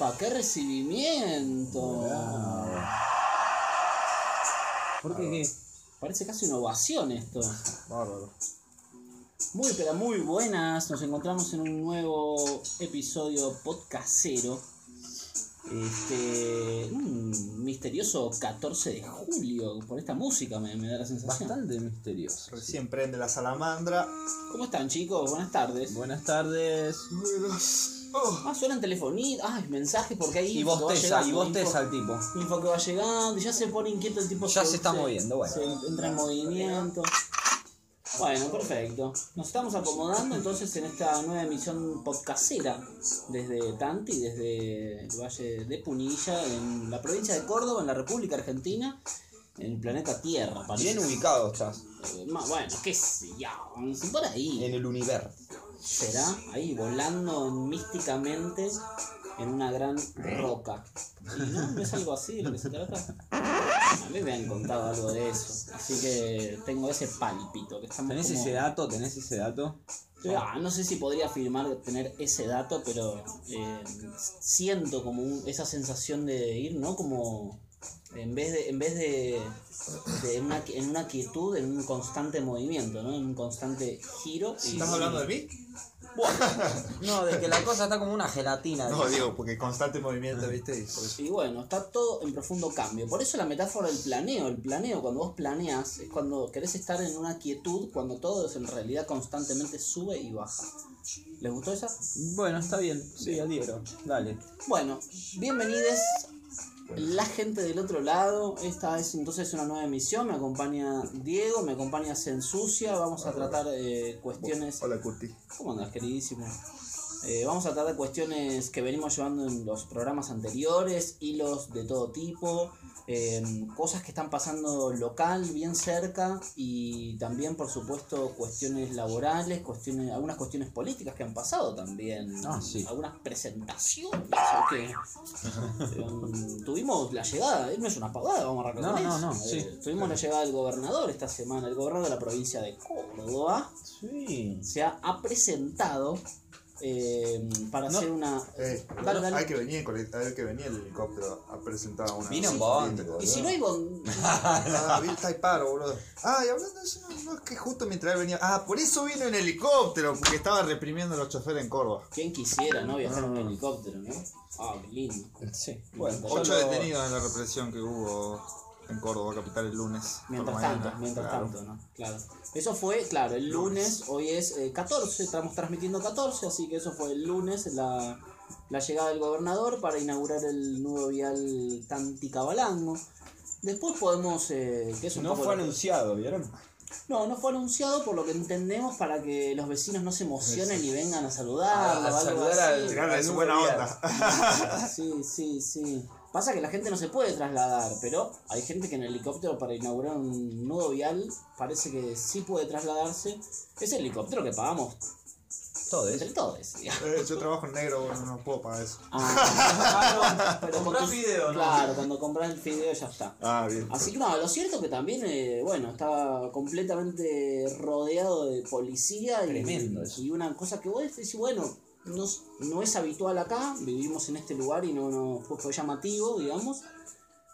Epa, qué recibimiento. ¿Por qué qué? Parece casi una ovación esto. Bárbaro. Muy, pero muy buenas. Nos encontramos en un nuevo episodio podcastero. Este. Un misterioso 14 de julio. Por esta música me, me da la sensación. Bastante misterioso. Recién prende la salamandra. ¿Cómo están, chicos? Buenas tardes. Buenas tardes. Buenas. Oh. Ah, suenan telefonía. Ay, mensajes porque ahí. Y bosteza, y bosteza el tipo. Info que va llegando, y ya se pone inquieto el tipo. Ya se está moviendo, bueno. Se entra en movimiento. Bueno, perfecto. Nos estamos acomodando entonces en esta nueva emisión podcastera desde Tanti, desde el Valle de Punilla, en la provincia de Córdoba, en la República Argentina, en el planeta Tierra. parece. Bien ubicado estás. Eh, bueno, qué sé yo, por ahí. En el universo. Será ahí volando místicamente en una gran roca. Y no, no es algo así lo que se trata. A mí me han contado algo de eso, así que tengo ese pálpito que estamos ¿Tenés como- ese dato? ¿Tenés ese dato? Ah, no sé si podría afirmar tener ese dato, pero eh, siento como un- esa sensación de ir, ¿no? Como en vez de, en vez de, de una, en una quietud, en un constante movimiento, ¿no? En un constante giro. y- ¿Estás hablando de mí? No, de que la cosa está como una gelatina. No, digo, porque constante movimiento, ¿viste? Y por eso. Y bueno, está todo en profundo cambio. Por eso la metáfora del planeo. El planeo, cuando vos planeas, es cuando querés estar en una quietud, cuando todo es en realidad constantemente sube y baja. ¿Les gustó esa? Bueno, está bien. Sí, adhiero. Dale. Bueno, bienvenidos la gente del otro lado. Esta es entonces una nueva emisión. Me acompaña Diego, me acompaña Sensucia. Vamos a tratar eh, cuestiones. Hola, Curti. ¿Cómo andas, queridísimo? Eh, vamos a tratar cuestiones que venimos llevando en los programas anteriores, hilos de todo tipo, eh, cosas que están pasando local, bien cerca, y también, por supuesto, cuestiones laborales, cuestiones, algunas cuestiones políticas que han pasado también, Ah, sí. algunas presentaciones. Eh, tuvimos la llegada, eh, no es una pavada, vamos a arrancar No, no, no, Eh. Tuvimos la llegada del gobernador esta semana, el gobernador de la provincia de Córdoba Sí. se ha, ha presentado eh, para No. hacer una. Eh, Dale, dale. Hay que venir, hay que venir el helicóptero a presentar una. Vino bondi, boludo. Y si no hay bon- Ah, está ahí paro, boludo. Ah, y hablando de eso, no, no, es que justo mientras él venía. Ah, por eso vino en helicóptero, porque estaba reprimiendo a los choferes en Córdoba. ¿Quién quisiera, no? Viajar en un helicóptero, ¿no? Ah, qué lindo. Sí. Bueno, Ocho lo- detenidos en la represión que hubo en Córdoba, capital, el lunes. Mientras tanto, mientras Claro. tanto, ¿no? Claro. Eso fue, claro, el lunes, hoy es eh, 14, estamos transmitiendo 14, así que eso fue el lunes, la, la llegada del gobernador para inaugurar el nuevo vial Tanticabalango. Después podemos, eh, que es un No poco fue anunciado, ¿vieron? No, no fue anunciado por lo que entendemos para que los vecinos no se emocionen y vengan a saludarlo. A o algo saludar así. al- buena onda. Sí, sí, sí. Pasa que la gente no se puede trasladar, pero hay gente que en helicóptero para inaugurar un nudo vial parece que sí puede trasladarse. Es el helicóptero que pagamos Todo entre todos. Eh, yo trabajo en negro, bueno, no puedo pagar eso. Ah, pero con Comprás tu- fideo, ¿no? Claro, cuando compras el fideo ya está. Ah, bien. Así que no, lo cierto es que también, eh, bueno, estaba completamente rodeado de policía y, Tremendo eso. y una cosa que vos decís, bueno, no, no es habitual acá, vivimos en este lugar y no, no fue, fue llamativo, digamos.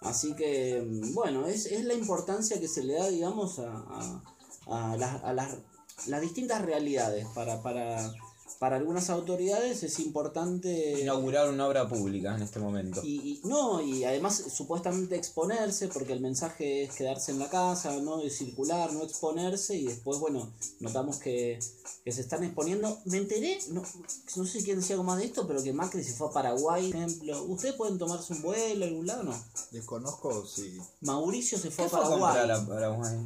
Así que, mm, bueno, es, es la importancia que se le da, digamos, a, a, a las, a las, las distintas realidades. Para, para, para algunas autoridades es importante... Inaugurar una obra pública en este momento. Y, y- no, y además supuestamente exponerse, porque el mensaje es quedarse en la casa, no circular, no exponerse, y después, bueno, notamos que, que se están exponiendo. Me enteré, no, no sé si quieren decir algo más de esto, pero que Macri se fue a Paraguay, por ejemplo. ¿Ustedes pueden tomarse un vuelo a algún lado no? Desconozco si. Mauricio se fue ¿Qué a fue a comprar Paraguay.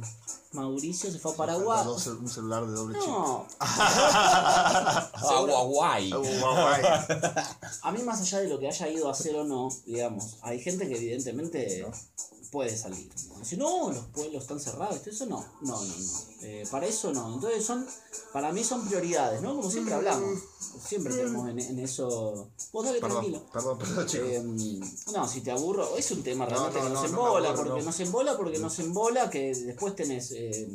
A? Mauricio se fue a Paraguay. Un celular de doble chip. No, Guaguay. Ah, Huawei. a mí más allá de lo que haya ido a hacer o no, digamos, hay gente que evidentemente puede salir. Si no, los pueblos están cerrados, eso no, no, no, no. Eh, para eso no. Entonces son, para mí son prioridades, ¿no? Como siempre hablamos. Siempre tenemos en, en eso. Vos dale tranquilo. Perdón, perdón, perdón, chicos. Eh, no, si te aburro, es un tema realmente no, que nos no, no embola, aburro, porque no. nos embola, porque nos embola, que después tenés eh,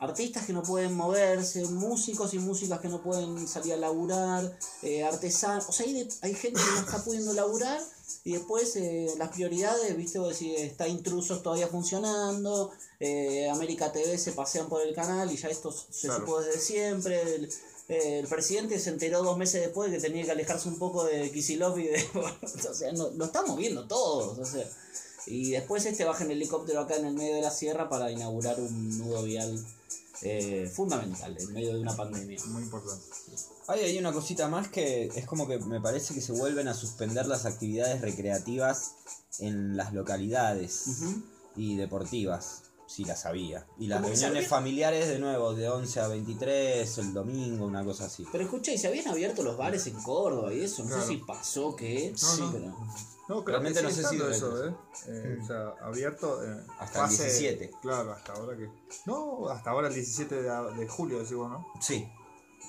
artistas que no pueden moverse, músicos y músicas que no pueden salir a laburar, eh, artesanos, o sea, hay, de- hay gente que no está pudiendo laburar y después eh, las prioridades, viste, vos decís, está Intrusos todavía funcionando, eh, América TV se pasean por el canal y ya esto se Claro. supo desde siempre, el, eh, el presidente se enteró dos meses después de que tenía que alejarse un poco de Kisilov y de... o sea, no- lo estamos viendo todos, o sea... Y después este baja en helicóptero acá en el medio de la sierra para inaugurar un nudo vial eh, fundamental en medio de una pandemia. Muy importante. Hay ahí una cosita más que es como que me parece que se vuelven a suspender las actividades recreativas en las localidades y deportivas, si las había. Y las reuniones familiares de nuevo, de 11 a 23, el domingo, una cosa así. Pero escucha, y se habían abierto los bares en Córdoba y eso, no Claro. sé si pasó que... No, sí, no. pero- No, creo Realmente que no sé si eso, ¿eh? Eh, O sea, abierto. eh, Hasta el 17. Claro, hasta ahora que. No, hasta ahora el 17 de, de julio, decimos, ¿no? Sí.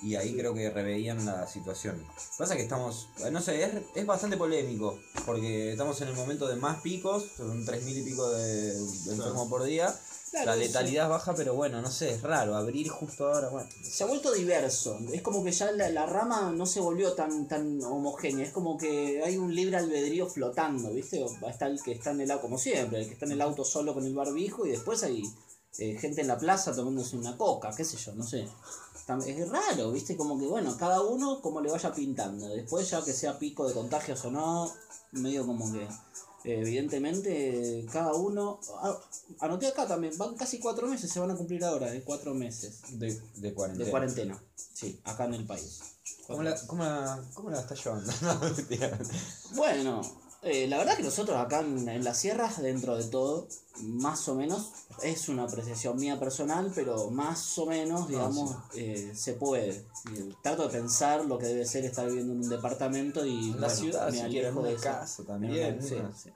Y ahí creo que reveían la situación. Pasa que estamos, no sé, es, es bastante polémico, porque estamos en el momento de más picos, son 3.000 y pico de, de enfermos por día. Claro, la sí. letalidad es baja, pero bueno, no sé, es raro, abrir justo ahora, bueno. Se ha vuelto diverso, es como que ya la, la rama no se volvió tan, tan homogénea, es como que hay un libre albedrío flotando, ¿viste? Está el que está en el auto, como siempre, el que está en el auto solo con el barbijo y después hay eh, gente en la plaza tomándose una coca, qué sé yo, no sé. Es raro, ¿viste? Como que bueno, cada uno como le vaya pintando, después ya que sea pico de contagios o no, medio como que... eh, evidentemente, cada uno. ah, anoté acá también, van casi cuatro meses, se van a cumplir ahora, de cuatro meses De, de cuarentena. de cuarentena. Sí, acá en el país. ¿Cómo la, cómo la, cómo la estás llevando? Bueno, eh, la verdad que nosotros acá en, en las sierras, dentro de todo, más o menos, es una apreciación mía personal, pero más o menos, digamos, eh, se puede. Y Trato de pensar lo que debe ser estar viviendo en un departamento y la bueno, ciudad, me si alejo de una En una- sí, ¿no? sí.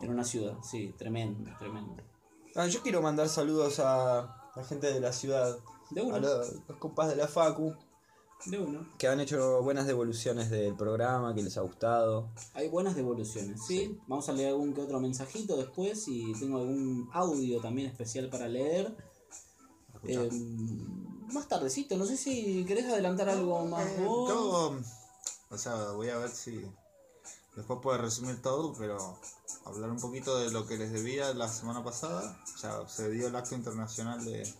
En una ciudad, sí, tremendo, tremendo. Ah, yo quiero mandar saludos a la gente de la ciudad, De a los, los compas de la Facu, de uno. que han hecho buenas devoluciones del programa, que les ha gustado. Hay buenas devoluciones, ¿sí? Vamos a leer algún que otro mensajito después y tengo algún audio también especial para leer. Eh, más tardecito, no sé si querés adelantar algo más Eh, vos. o sea, voy a ver si después puedo resumir todo, pero hablar un poquito de lo que les debía la semana pasada. Ya se dio el acto internacional de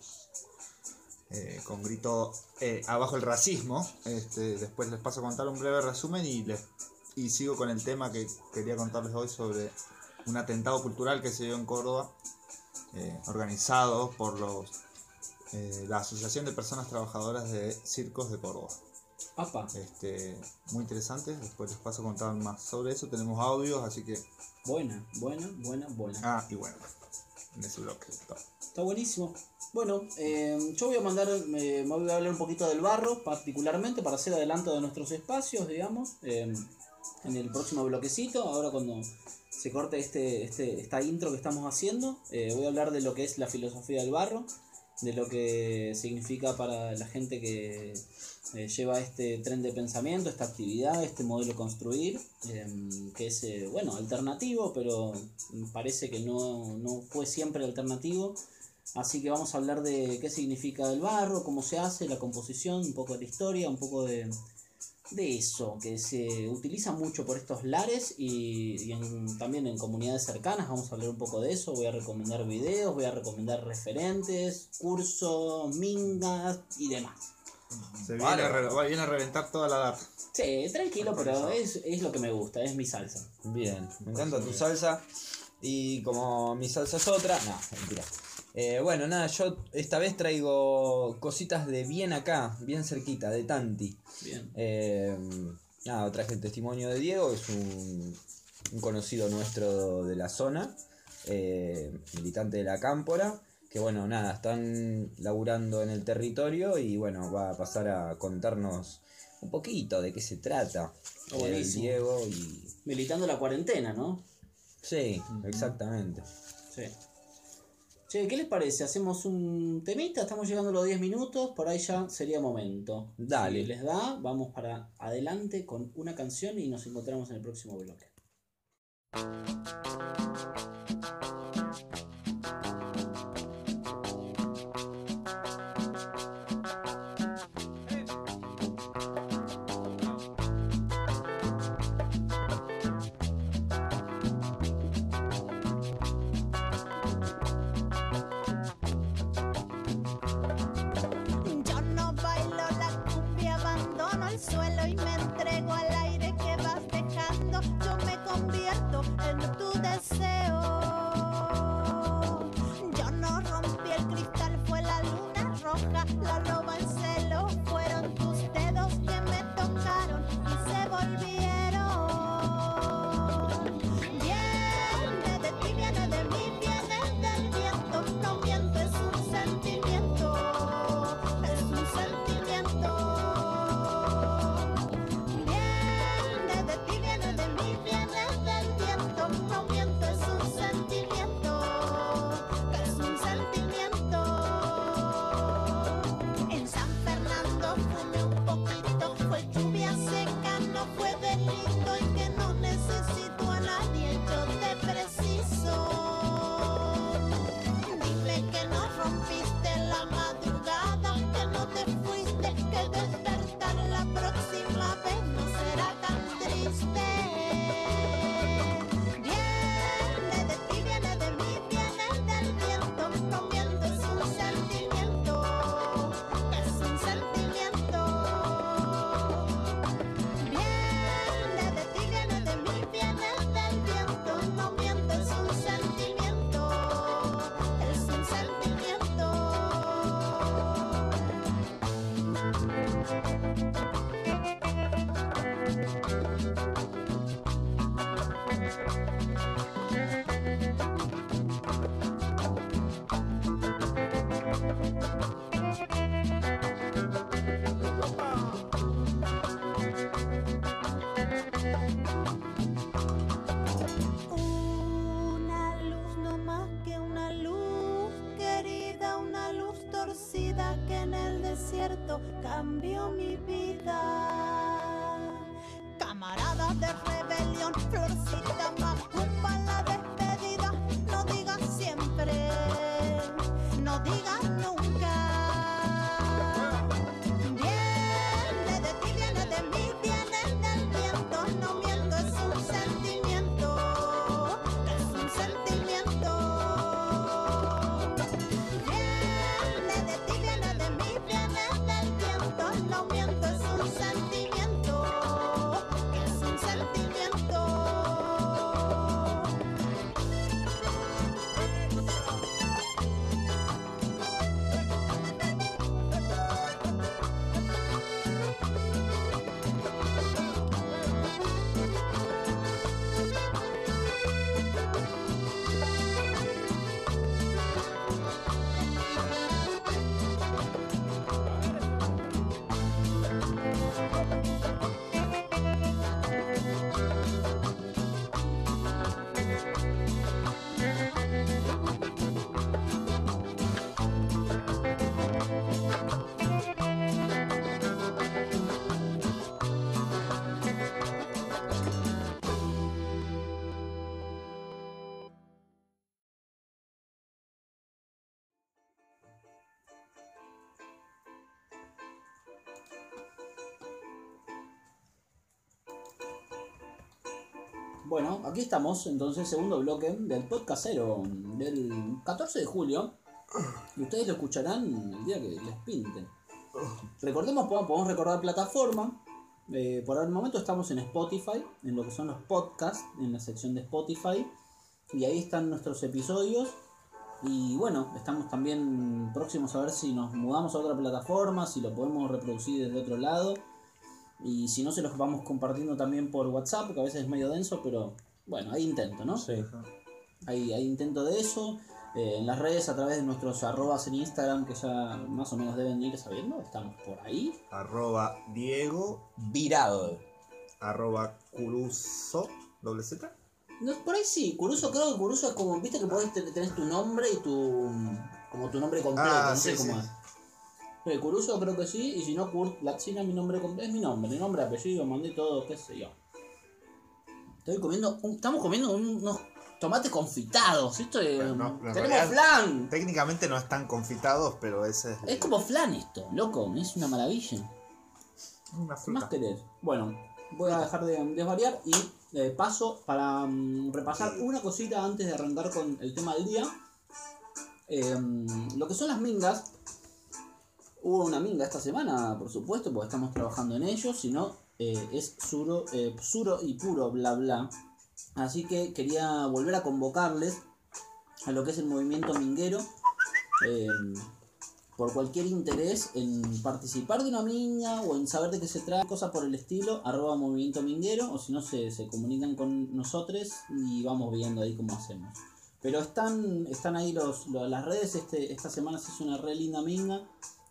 eh, con grito eh, abajo el racismo. Este, después les paso a contar un breve resumen y les y sigo con el tema que quería contarles hoy sobre un atentado cultural que se dio en Córdoba, eh, organizado por los la Asociación de Personas Trabajadoras de Circos de Córdoba. Apa, Este, muy interesante, después les paso a contar más sobre eso, tenemos audios, así que... buena, buena, buena, buena. Ah, y bueno, en ese bloque. todo. Está buenísimo. Bueno, eh, yo voy a mandar, me voy a hablar un poquito del barro, particularmente para hacer adelanto de nuestros espacios, digamos, eh, en el próximo bloquecito. Ahora cuando se corte este, este, esta intro que estamos haciendo, eh, voy a hablar de lo que es la filosofía del barro, de lo que significa para la gente que eh, lleva este tren de pensamiento, esta actividad, este modelo construir, eh, que es, eh, bueno, alternativo, pero parece que no, no fue siempre alternativo. Así que vamos a hablar de qué significa el barro, cómo se hace, la composición, un poco de la historia, un poco de, de eso, que se utiliza mucho por estos lares y, también en comunidades cercanas. Vamos a hablar un poco de eso. Voy a recomendar videos, voy a recomendar referentes, cursos, mingas y demás. Se viene, a viene a reventar toda la data. Sí, tranquilo, pero es, es lo que me gusta, es mi salsa. Bien, me encanta tu salsa. Y como mi salsa es otra, no, mentira. Eh, bueno, nada, yo esta vez traigo cositas de bien acá, bien cerquita, de Tanti. Bien. Eh, nada, traje el testimonio de Diego, es un, un conocido nuestro de la zona, eh, militante de la Cámpora, que bueno, nada, están laburando en el territorio y bueno, va a pasar a contarnos un poquito de qué se trata. Oh, el. Diego y... Militando la cuarentena, ¿no? Sí, exactamente. Sí. Che, ¿qué les parece? Hacemos un temita, estamos llegando a los 10 minutos, por ahí ya sería momento. Dale. Si les da, vamos para adelante con una canción y nos encontramos en el próximo bloque. Cambió Bueno, aquí estamos, entonces, segundo bloque del podcast cero del 14 de julio. Y ustedes lo escucharán el día que les pinte. Recordemos, podemos recordar plataforma. Eh, por el momento estamos en Spotify, en lo que son los podcasts, en la sección de Spotify. Y ahí están nuestros episodios. Y bueno, estamos también próximos a ver si nos mudamos a otra plataforma, si lo podemos reproducir desde otro lado. Y si no, se los vamos compartiendo también por WhatsApp, porque a veces es medio denso, pero bueno, hay intento, ¿no? Sí. Hay, hay intento de eso. Eh, en las redes, a través de nuestros arrobas en Instagram, que ya más o menos deben ir sabiendo, estamos por ahí. Arroba Diego, Virado. arroba Curuso, doble Z. No, por ahí sí, Curuso, creo que Curuso es como, viste que podés te- tenés tu nombre y tu. como tu nombre completo, Ah, no sé sí, cómo sí. es. Eh, Curuso creo que sí, y si no, Kurt Latsina, mi nombre es mi nombre, mi nombre, apellido, mandé todo, qué sé yo. Estoy comiendo, un- estamos comiendo unos tomates confitados, esto es, no, tenemos realidad- flan. Técnicamente no están confitados, pero ese es Es como flan esto, loco, es una maravilla. una ¿Qué más querés? Bueno, voy a dejar de desvariar y eh, paso para mm, repasar una cosita antes de arrancar con el tema del día. Eh, lo que son las mingas. Hubo una minga esta semana, por supuesto, porque estamos trabajando en ello. Si no, eh, es suro, eh, suro y puro bla bla. Así que quería volver a convocarles a lo que es el movimiento minguero. Eh, por cualquier interés en participar de una minga o en saber de qué se trata, cosas por el estilo, arroba movimiento minguero, o si no se, se comunican con nosotros y vamos viendo ahí cómo hacemos. Pero están, están ahí los, lo- las redes, este, esta semana se hizo una re linda minga,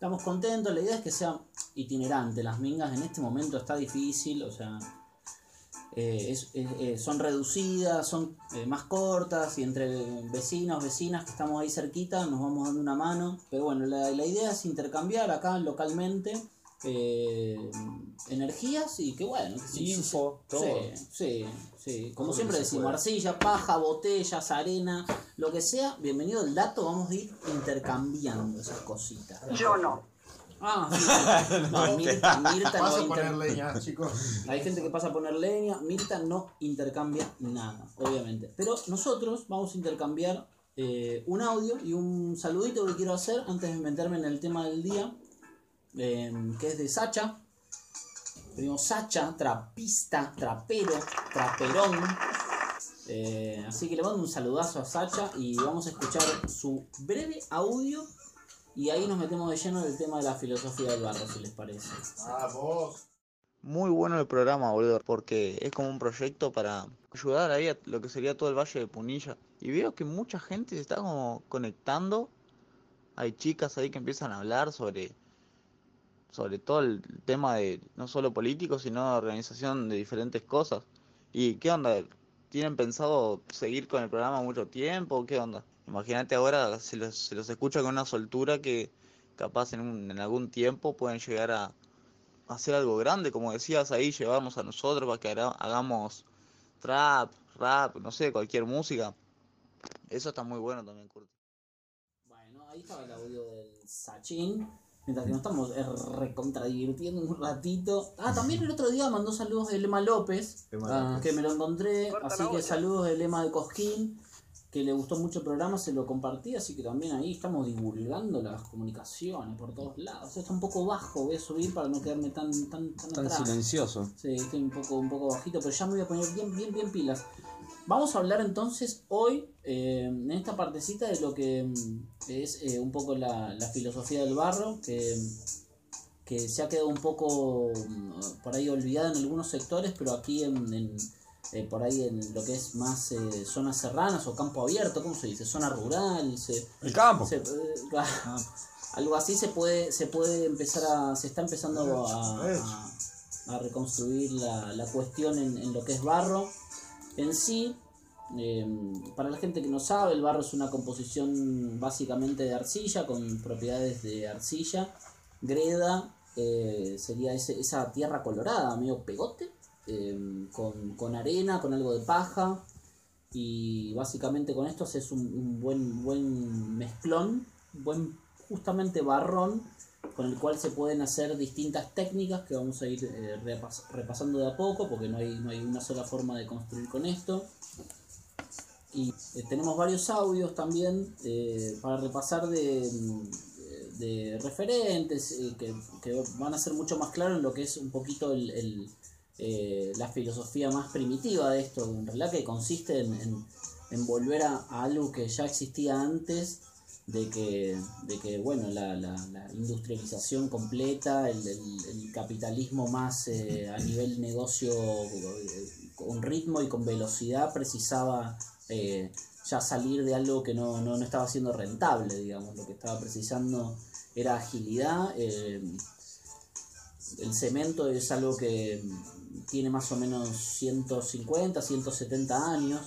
estamos contentos, la idea es que sea itinerante, las mingas en este momento está difícil, o sea, eh, eh, son reducidas, son eh, más cortas y entre vecinos, vecinas que estamos ahí cerquita nos vamos dando una mano. Pero bueno, la idea es intercambiar acá localmente eh, energías y que bueno, que sí, Info, sí, todo. Sí, sí, sí. Como Todo siempre decimos, arcilla, paja, botellas, arena, lo que sea, bienvenido el dato, vamos a ir intercambiando esas cositas. Yo no. Ah, sí. No, Mirta, Mirta no a poner leña, chicos. hay gente que pasa a poner leña. Mirta no intercambia nada, obviamente. Pero nosotros vamos a intercambiar eh, un audio y un saludito que quiero hacer antes de meterme en el tema del día. Eh, que es de Sacha. Tenemos Sacha, trapista, trapero, traperón. Eh, así que le mando un saludazo a Sacha y vamos a escuchar su breve audio. Y ahí nos metemos de lleno en el tema de la filosofía del barro, si les parece. Vamos. Muy bueno el programa, boludo, porque es como un proyecto para ayudar ahí a lo que sería todo el Valle de Punilla. Y veo que mucha gente se está como conectando. Hay chicas ahí que empiezan a hablar sobre, sobre todo el tema de no solo políticos, sino organización de diferentes cosas. ¿Y qué onda? ¿Tienen pensado seguir con el programa mucho tiempo? ¿Qué onda? Imagínate ahora, se los, se los escucha con una soltura que capaz en, un- en algún tiempo pueden llegar a, a hacer algo grande, como decías ahí, llevarnos a nosotros para que haga- hagamos trap, rap, no sé, cualquier música. Eso está muy bueno también, Curti. Bueno, ahí estaba el audio del Sachin. Mientras que nos estamos eh, recontradivirtiendo un ratito. Ah, también el otro día mandó saludos de Lema López. Ah. Que me lo encontré. Así que saludos de Lema de Cosquín. Que le gustó mucho el programa, se lo compartí. Así que también ahí estamos divulgando las comunicaciones por todos lados. Está un poco bajo, voy a subir para no quedarme tan, tan, tan, Tan atrás. silencioso. Sí, estoy un poco, un poco bajito, pero ya me voy a poner bien, bien, bien pilas. Vamos a hablar entonces hoy, eh, en esta partecita, de lo que mm, es eh, un poco la, la filosofía del barro, que, que se ha quedado un poco mm, por ahí olvidada en algunos sectores, pero aquí en, en, eh, por ahí en lo que es más eh, zonas serranas o campo abierto, ¿cómo se dice? Zona rural, se, El campo. se- eh, algo así se puede se puede empezar a se está empezando a, a- a reconstruir la, la cuestión en, en lo que es barro en sí eh, para la gente que no sabe el barro es una composición básicamente de arcilla con propiedades de arcilla greda eh, sería esa tierra colorada medio pegote eh, con, con arena con algo de paja y básicamente con esto es un, un buen buen mezclón buen justamente barrón con el cual se pueden hacer distintas técnicas que vamos a ir eh, repas- repasando de a poco porque no hay, no hay una sola forma de construir con esto. Y eh, tenemos varios audios también eh, para repasar de, mm, referentes que, que van a ser mucho más claros en lo que es un poquito el, la filosofía más primitiva de esto, en realidad que consiste en, volver a algo que ya existía antes de que, de que bueno, la, la- la industrialización completa, el, capitalismo más eh, a nivel negocio eh, con ritmo y con velocidad precisaba eh, ya salir de algo que no, no, no estaba siendo rentable, digamos, lo que estaba precisando era agilidad. eh, el cemento es algo que tiene más o menos 150, 170 años,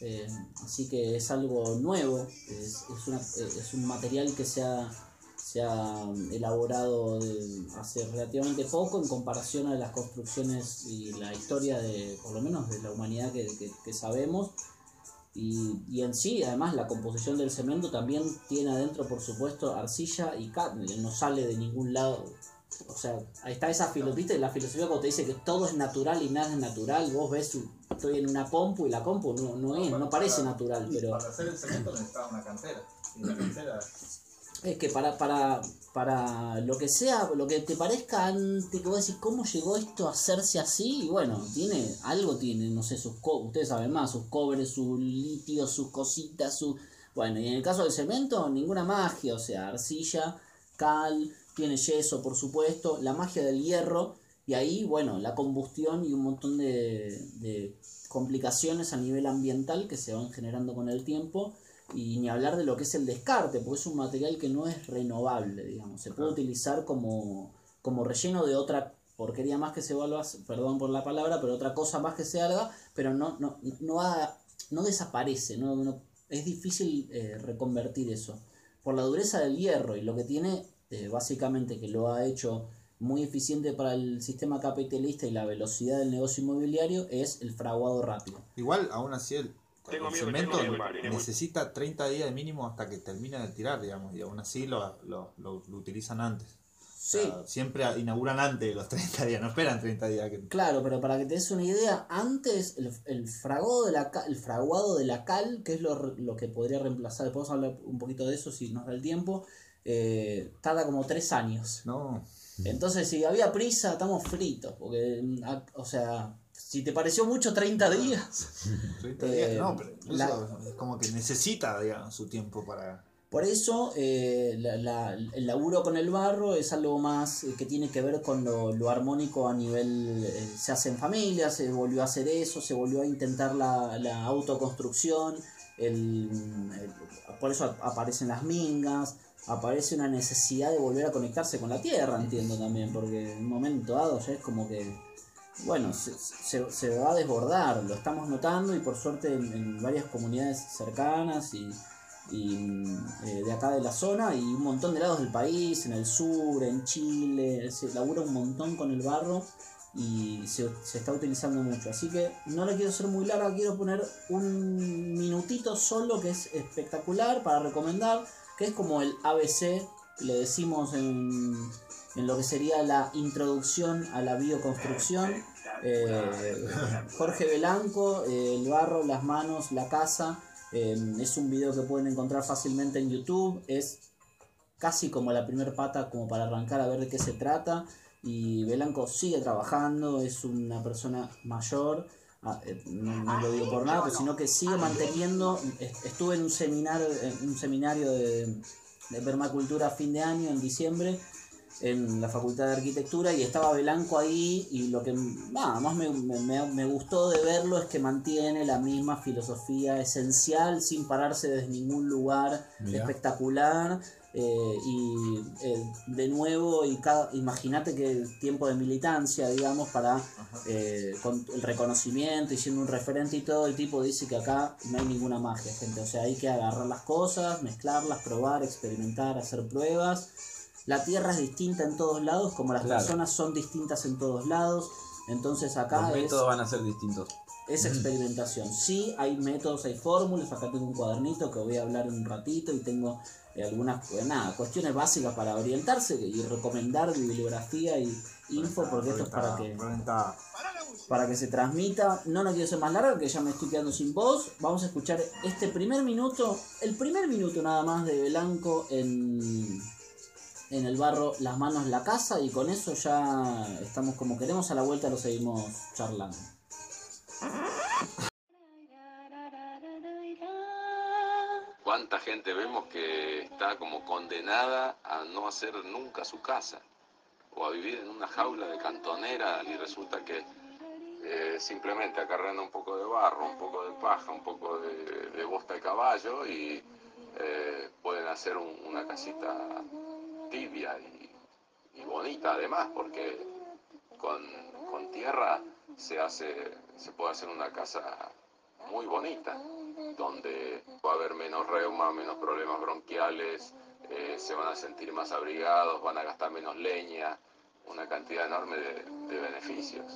eh, así que es algo nuevo, es, es, una- es un material que se ha, se ha elaborado de- hace relativamente poco en comparación a las construcciones y la historia de, por lo menos de la humanidad que, que- que sabemos. Y, y en sí, además, la composición del cemento también tiene adentro, por supuesto, arcilla y carne, no sale de ningún lado. O sea, ahí está esa filosofía, la filosofía cuando te dice que todo es natural y nada es natural. Vos ves, estoy en una compu y la compu no, no es, no parece natural, pero Para hacer el cemento necesitaba una cantera. Y la cantera. es que para, para, para lo que sea, lo que te parezca antes, que vos decís, ¿cómo llegó esto a hacerse así? Y bueno, tiene, algo tiene, no sé, sus co ustedes saben más, sus cobres, sus litios, sus cositas, su Bueno, y en el caso del cemento, ninguna magia, o sea, arcilla, cal, tiene yeso, por supuesto, la magia del hierro, y ahí, bueno, la combustión y un montón de, de complicaciones a nivel ambiental que se van generando con el tiempo, y ni hablar de lo que es el descarte, porque es un material que no es renovable, digamos, se puede utilizar como, como relleno de otra porquería más que se vuelva, perdón por la palabra, pero otra cosa más que se haga, pero no, no, no, ha- no desaparece, no, no- es difícil eh, reconvertir eso. Por la dureza del hierro y lo que tiene, eh, básicamente, que lo ha hecho muy eficiente para el sistema capitalista y la velocidad del negocio inmobiliario, es el fraguado rápido. Igual, aún así, el, el cemento necesita 30 días de mínimo hasta que termina de tirar, digamos. Y aún así lo, lo, lo- lo utilizan antes. O Sí, sea, siempre inauguran antes de los 30 días, no esperan 30 días. Que... Claro, pero para que te des una idea, antes el, el fraguado de la ca- el fraguado de la cal, que es lo, re- lo que podría reemplazar, podemos hablar un poquito de eso si nos da el tiempo, eh, tarda como tres años. No, Entonces, si había prisa, estamos fritos, porque, mm, a- o sea, si te pareció mucho 30 días, 30 Eh, días, no, pero la- es como que necesita, digamos, su tiempo para... Por eso eh, la- la- el laburo con el barro es algo más eh, que tiene que ver con lo, lo armónico a nivel... eh, se hace en familia, se volvió a hacer eso, se volvió a intentar la, autoconstrucción, el, el- por eso ap- aparecen las mingas, aparece una necesidad de volver a conectarse con la tierra, entiendo también, porque en un momento dado ya es como que... Bueno, se, va a desbordar, lo estamos notando y por suerte en, varias comunidades cercanas y, mm, eh, de acá de la zona y un montón de lados del país, en el sur, en Chile, se labura un montón con el barro y se, está utilizando mucho. Así que no le quiero hacer muy larga, quiero poner un minutito solo que es espectacular para recomendar, que es como el ABC, le decimos en, en lo que sería la introducción a la bioconstrucción. Eh, Jorge Belanco, eh, el barro, las manos, la casa. eh, es un video que pueden encontrar fácilmente en YouTube. Es casi como la primer pata como para arrancar a ver de qué se trata. Y Belanco sigue trabajando, es una persona mayor. Ah, eh, No, no lo digo por nada, pero sino que sigue manteniendo. est- Estuve en un seminario, en un seminario de, de permacultura a fin de año, en diciembre, en la Facultad de Arquitectura y estaba Belanco ahí y lo que nada más me, me- me- me gustó de verlo es que mantiene la misma filosofía esencial sin pararse desde ningún lugar Mirá. espectacular eh, y eh, de nuevo y imagínate que el tiempo de militancia digamos para eh, con el reconocimiento y siendo un referente y todo el tipo dice que acá no hay ninguna magia gente o sea hay que agarrar las cosas mezclarlas probar experimentar hacer pruebas la tierra es distinta en todos lados, como las Claro. personas son distintas en todos lados. Entonces acá Los es, métodos van a ser distintos. es experimentación. Sí, hay métodos, hay fórmulas. Acá tengo un cuadernito que voy a hablar en un ratito y tengo algunas pues, nada, cuestiones básicas para orientarse y recomendar bibliografía y info, porque esto es para que, para que se transmita. No la quiero hacer más larga, que ya me estoy quedando sin voz. Vamos a escuchar este primer minuto, el primer minuto nada más de Blanco en, en el barro, las manos, la casa, y con eso ya estamos como queremos. A la vuelta lo seguimos charlando. ¿Cuánta gente vemos que está como condenada a no hacer nunca su casa? O a vivir en una jaula de cantonera y resulta que eh, simplemente acarreando un poco de barro, un poco de paja, un poco de, de bosta de caballo y eh, pueden hacer un- una casita tibia y, y bonita además, porque con, con tierra se hace, se puede hacer una casa muy bonita, donde va a haber menos reuma, menos problemas bronquiales, eh, se van a sentir más abrigados, van a gastar menos leña, una cantidad enorme de, de beneficios.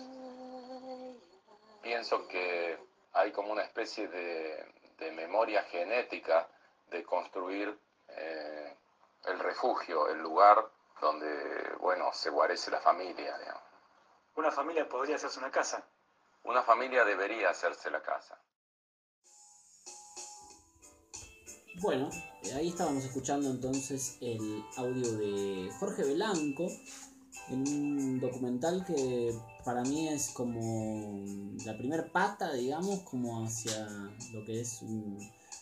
Pienso que hay como una especie de, de memoria genética de construir eh, el refugio, el lugar donde, bueno, se guarece la familia, digamos. Una familia podría hacerse una casa. Una familia debería hacerse la casa. Bueno, eh, ahí estábamos escuchando entonces el audio de Jorge Belanco en un documental que para mí es como la primer pata, digamos, como hacia lo que es un-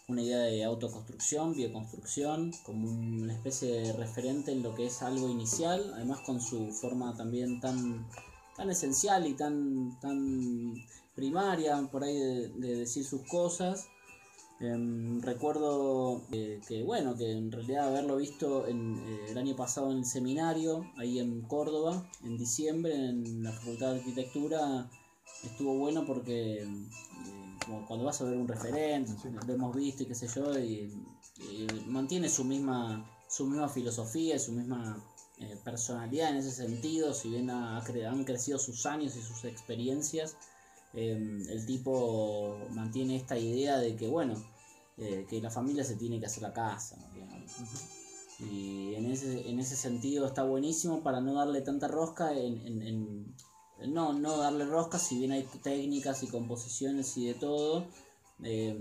una idea de autoconstrucción, bioconstrucción, como una especie de referente en lo que es algo inicial, además con su forma también tan, tan esencial y tan, tan primaria por ahí de decir sus cosas. Em, recuerdo eh, que, bueno, que en realidad haberlo visto en, eh, el año pasado en el seminario, ahí en Córdoba, en diciembre, en la Facultad de Arquitectura, estuvo bueno porque eh, como cuando vas a ver un referente, lo hemos visto y qué sé yo, y, y mantiene su misma, su misma filosofía, y su misma personalidad en ese sentido, si bien ha han crecido sus años y sus experiencias. Eh, el tipo mantiene esta idea de que, bueno, eh, que la familia se tiene que hacer la casa. Y en ese, en ese sentido está buenísimo para no darle tanta rosca, en, en- en- no, no darle rosca, si bien hay técnicas y composiciones y de todo. eh,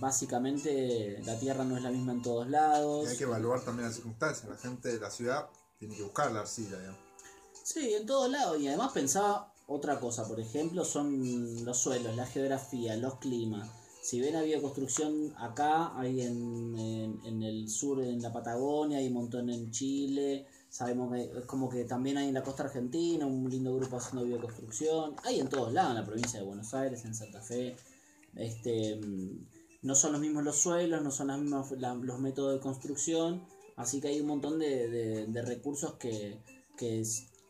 básicamente la tierra no es la misma en todos lados. Y hay que evaluar también las circunstancias. La gente de la ciudad tiene que buscar la arcilla, digamos. Sí, en todo lado. Y además pensaba otra cosa, por ejemplo, son los suelos, la geografía, los climas. Si bien había construcción acá, hay en, el sur, en la Patagonia, hay un montón en Chile. Sabemos que es como que también hay en la costa argentina un lindo grupo haciendo bioconstrucción. Hay en todos lados, en la provincia de Buenos Aires, en Santa Fe. Este, mm, no son los mismos los suelos, no son las mismas la- los métodos de construcción. Así que hay un montón de, recursos que, que,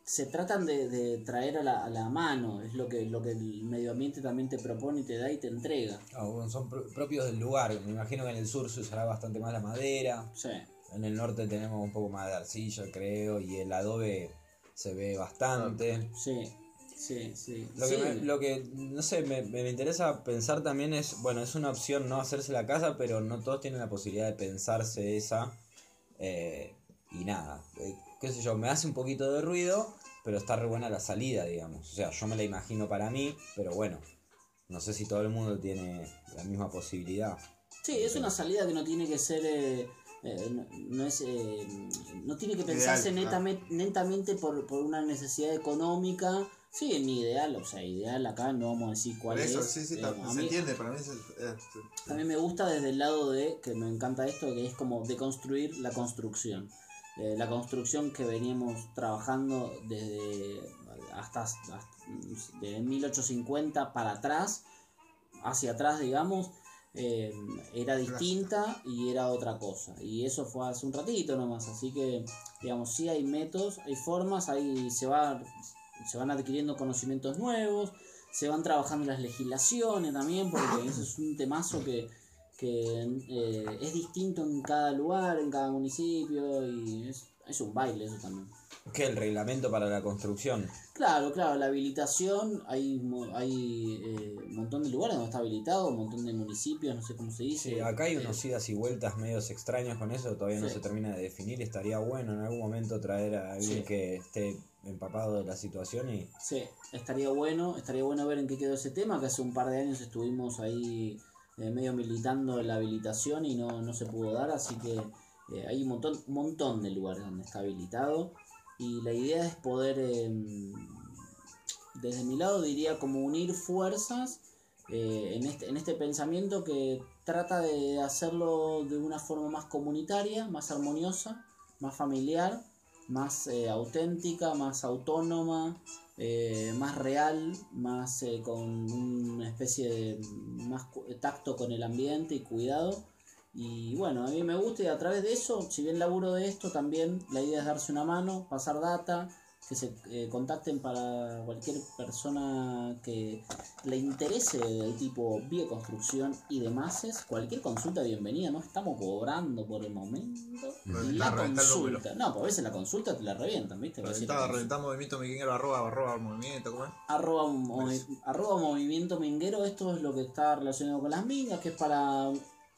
se tratan de, de traer a la, a la mano, es lo que, lo que el medio ambiente también te propone y te da y te entrega. Ah, bueno, son pro- propios del lugar. Me imagino que en el sur se usará bastante más la madera. Sí. En el norte tenemos un poco más de arcilla, creo, y el adobe se ve bastante. Sí, sí, sí. Lo que, Sí. me- lo que, no sé, me, me interesa pensar también es, bueno, es una opción no hacerse la casa, pero no todos tienen la posibilidad de pensarse esa. eh, y nada, eh, qué sé yo, me hace un poquito de ruido, pero está re buena la salida, digamos. O sea, yo me la imagino para mí, pero bueno, no sé si todo el mundo tiene la misma posibilidad. Sí, es una salida que no tiene que ser. eh, eh, no, no es, eh, no tiene que pensarse Ideal, netamente, netamente por, por una necesidad económica. Sí, ni ideal, o sea, ideal acá no vamos a decir cuál eso, es. sí, sí, Eh, a se mí- entiende, para mí es, es- A mí me gusta desde el lado de, que me encanta esto, que es como deconstruir la construcción. Eh, la construcción que veníamos trabajando desde hasta, hasta de 1850 para atrás, hacia atrás digamos, eh, era distinta y era otra cosa. Y eso fue hace un ratito nomás, así que digamos, sí hay métodos, hay formas, ahí se, va, se van adquiriendo conocimientos nuevos, se van trabajando las legislaciones también, porque ese es un temazo que, que eh, es distinto en cada lugar, en cada municipio, y es, es un baile eso también. ¿Qué? El reglamento para la construcción. Claro, claro, la habilitación, hay, hay eh, un montón de lugares donde está habilitado, un montón de municipios, no sé cómo se dice. Sí, acá hay unos idas y vueltas medios extraños con eso, todavía no Sí. se termina de definir. Estaría bueno en algún momento traer a alguien Sí. que esté empapado de la situación y Sí, estaría bueno, estaría bueno ver en qué quedó ese tema, que hace un par de años estuvimos ahí eh, medio militando la habilitación y no, no se pudo dar, así que eh, hay un montón, montón de lugares donde está habilitado. Y la idea es poder, eh, desde mi lado diría como unir fuerzas eh, en, este, en este pensamiento que trata de hacerlo de una forma más comunitaria, más armoniosa, más familiar, más eh, auténtica, más autónoma, eh, más real, más eh, con una especie de más cu- tacto con el ambiente y cuidado. Y bueno, a mí me gusta y a través de eso, si bien laburo de esto, también la idea es darse una mano, pasar data, que se eh, contacten para cualquier persona que le interese el tipo bioconstrucción y demás. es Cualquier consulta bienvenida, no estamos cobrando por el momento. Reventá, La consulta. No, porque a veces la consulta te la revientan, ¿viste? Reventaba movimiento miquinguero, arroba, arroba movimiento, ¿cómo es? Arroba, movi- arroba movimiento minguero, esto es lo que está relacionado con las mingas, que es para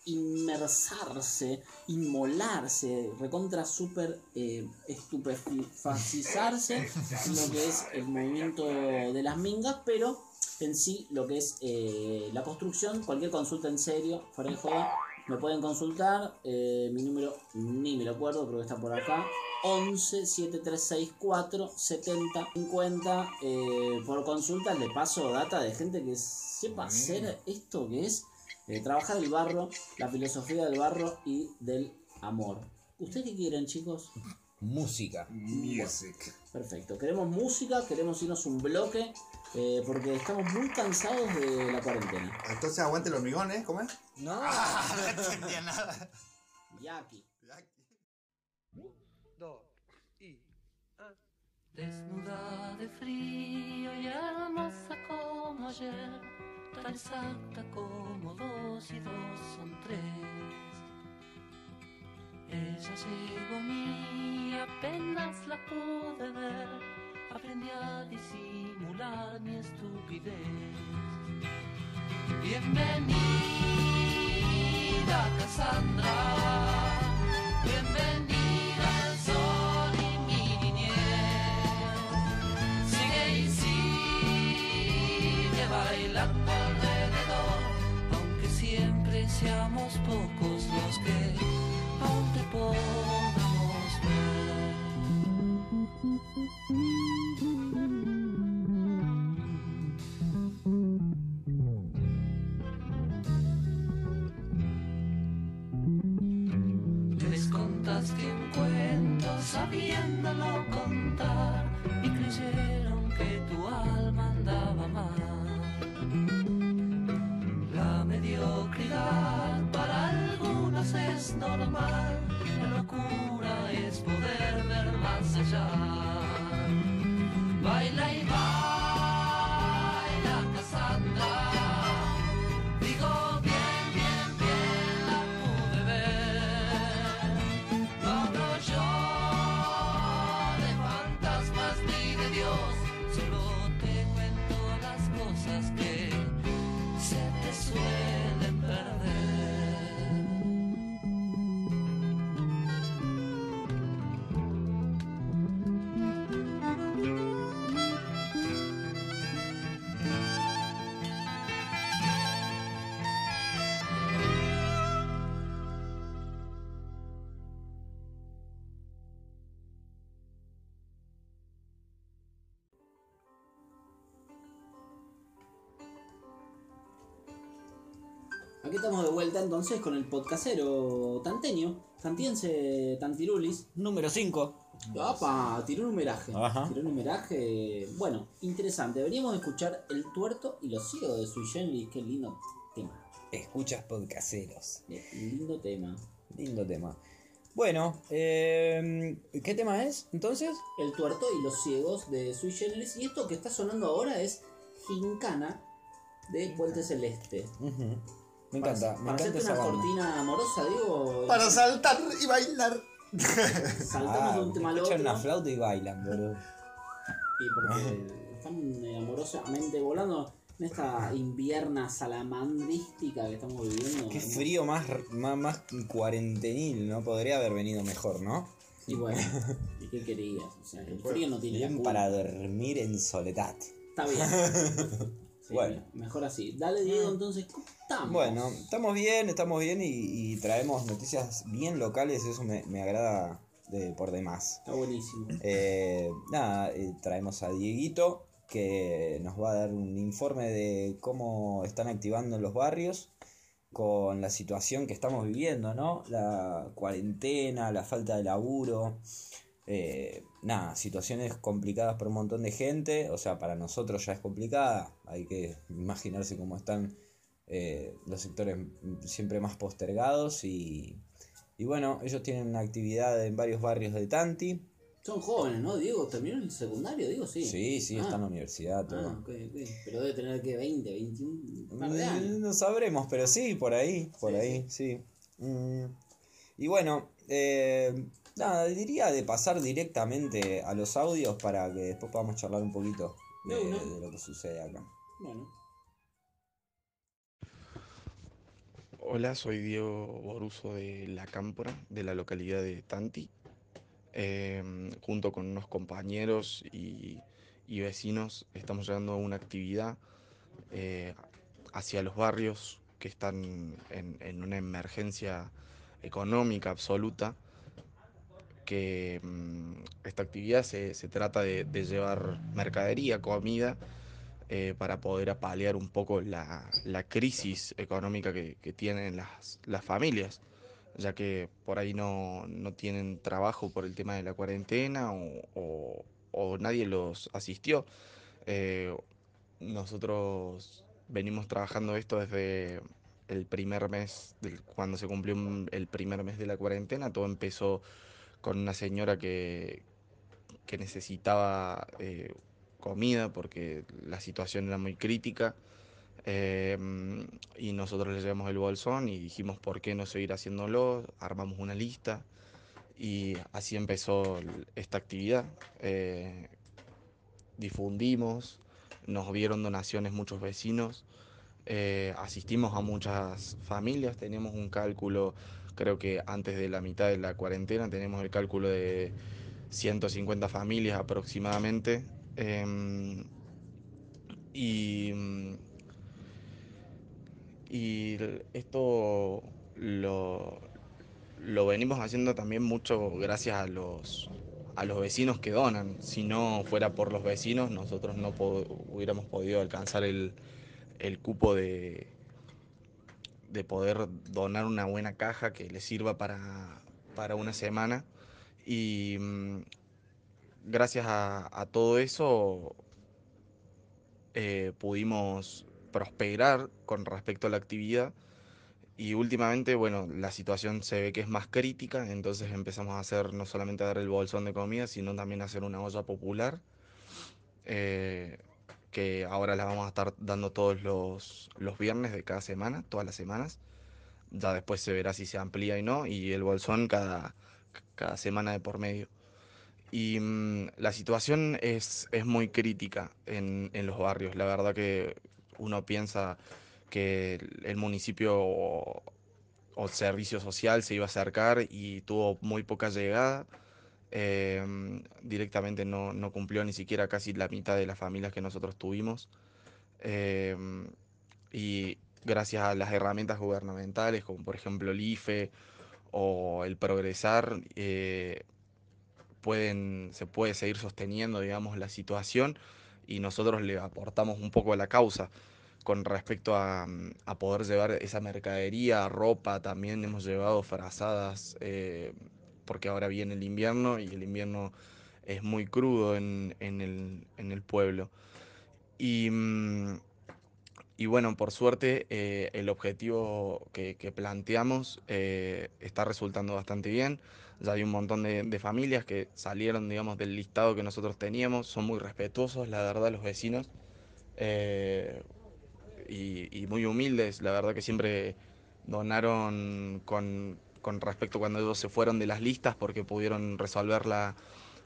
inmersarse, inmolarse, recontra super eh, estupefacizarse lo que es el movimiento de las mingas, pero en sí lo que es eh, la construcción, cualquier consulta en serio, fuera de joda, me pueden consultar, eh, mi número ni me lo acuerdo, creo que está por acá, 11 7364 70 50 eh, por consulta le paso data de gente que sepa hacer esto que es eh, trabajar el barro, la filosofía del barro y del amor. ¿Ustedes qué quieren, chicos? música. Music. Perfecto. Queremos música, queremos irnos un bloque, eh, porque estamos muy cansados de la cuarentena. Entonces aguante los hormigones, ¿cómo es? No, no entendía nada. Yaki. Desnuda de frío y hermosa como ayer, tan exacta como dos y dos son tres. Ella llegó a mí apenas la pude ver, aprendí a disimular mi estupidez. Bienvenida Cassandra, normal, la locura es poder ver más allá. Entonces con el podcastero tanteño, tantiense, tantirulis. Número 5. Opa, tiró un numeraje. Ajá. Tiró un numeraje. Bueno, interesante. Deberíamos escuchar El tuerto y los ciegos de Sui Generis. Qué lindo tema. Escuchas podcasteros. Eh, Lindo tema. Lindo tema. Bueno, eh, ¿qué tema es entonces? El tuerto y los ciegos de Sui Generis. Y esto que está sonando ahora es Gincana de Puente Celeste. Ujú. Me encanta, Para, me para encanta hacerte esa una banda. cortina amorosa, digo. Para saltar y bailar. Saltamos Ah, de un tema al una flauta y bailan, boludo. Y porque están eh, amorosamente volando en esta invierna salamandrística que estamos viviendo. Qué ¿no? frío más, más, más cuarentenil, ¿no? Podría haber venido mejor, ¿no? Y bueno, ¿y qué querías? O sea, el frío no tiene la Bien culpa. para dormir en soledad. Está bien. Sí, Bueno. Mejor así. Dale, Diego, entonces, ¿cómo estamos? Bueno, estamos bien, estamos bien y, y traemos noticias bien locales, eso me, me agrada de, por demás. Está buenísimo. Eh, nada, eh, traemos a Dieguito que nos va a dar un informe de cómo están activando en los barrios con la situación que estamos viviendo, ¿no? La cuarentena, la falta de laburo, eh, nada, situaciones complicadas para un montón de gente, o sea, para nosotros ya es complicada, hay que imaginarse cómo están eh, los sectores siempre más postergados y, y bueno, ellos tienen una actividad en varios barrios de Tanti, Son jóvenes, ¿no? Diego, ¿terminó el secundario? Diego, sí. Sí, sí, Ah. está en la universidad, todo. Ah, ok, ok. Pero debe tener que 20, 21, un par de años. Mm, No sabremos, pero sí, por ahí, por Sí, ahí, sí. Mm, Y bueno, eh, nada, diría de pasar directamente a los audios para que después podamos charlar un poquito de, lo que sucede acá. Bueno. Hola, soy Diego Boruso de La Cámpora, de la localidad de Tanti. Em, junto con unos compañeros y, y vecinos estamos llevando a una actividad eh, hacia los barrios que están en, en una emergencia económica absoluta. Que mm, esta actividad se, se trata de, de llevar mercadería, comida, eh, para poder apalear un poco la, la crisis económica que, que tienen las, las familias, ya que por ahí no, no tienen trabajo por el tema de la cuarentena o, o- o nadie los asistió. Eh, nosotros venimos trabajando esto desde el primer mes, cuando se cumplió el primer mes de la cuarentena, todo empezó con una señora que, que necesitaba eh, comida porque la situación era muy crítica. eh, y nosotros le llevamos el bolsón y dijimos por qué no seguir haciéndolo, armamos una lista y así empezó esta actividad. Eh, difundimos, nos dieron donaciones muchos vecinos, asistimos a muchas familias, teníamos un cálculo, creo que antes de la mitad de la cuarentena tenemos el cálculo de 150 familias aproximadamente. em, y, mm, y esto lo, lo venimos haciendo también mucho gracias a los, a los vecinos que donan. Si no fuera por los vecinos, nosotros no hubiéramos podido alcanzar el, el cupo de, de poder donar una buena caja que les sirva para, para una semana. Y mm, gracias a, a todo eso eh, pudimos prosperar con respecto a la actividad. Y últimamente, bueno, la situación se ve que es más crítica, entonces empezamos a hacer no solamente a dar el bolsón de comida, sino también a hacer una olla popular, eh, que ahora la vamos a estar dando todos los, los viernes de cada semana, todas las semanas. Ya después se verá si se amplía y no, y el bolsón cada, cada semana de por medio. Y mm, la situación es, es muy crítica en, en los barrios. La verdad que uno piensa que el municipio o, o servicio social se iba a acercar y tuvo muy poca llegada. Em, directamente no, no cumplió ni siquiera casi la mitad de las familias que nosotros tuvimos. Em, y gracias a las herramientas gubernamentales, como por ejemplo el IFE o el Progresar, eh, pueden, se puede seguir sosteniendo, digamos, la situación y nosotros le aportamos un poco a la causa, con respecto a, a poder llevar esa mercadería, ropa, también hemos llevado frazadas, eh, porque ahora viene el invierno y el invierno es muy crudo en, en el, en el pueblo. Y, mm, y bueno, por suerte eh, el objetivo que, planteamos eh, está resultando bastante bien. Ya hay un montón de, familias que salieron, digamos, del listado que nosotros teníamos. Son muy respetuosos, la verdad, los vecinos. eh, y muy humildes. La verdad que siempre donaron con, con respecto cuando ellos se fueron de las listas porque pudieron resolver la,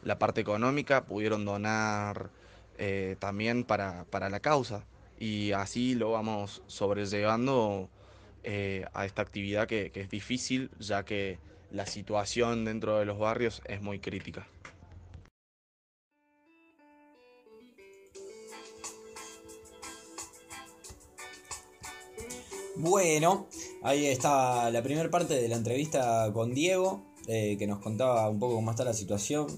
la parte económica, pudieron donar eh, también para, para la causa. Y así lo vamos sobrellevando eh, a esta actividad que, que es difícil, ya que la situación dentro de los barrios es muy crítica. Bueno, ahí está la primera parte de la entrevista con Diego, eh, que nos contaba un poco cómo está la situación,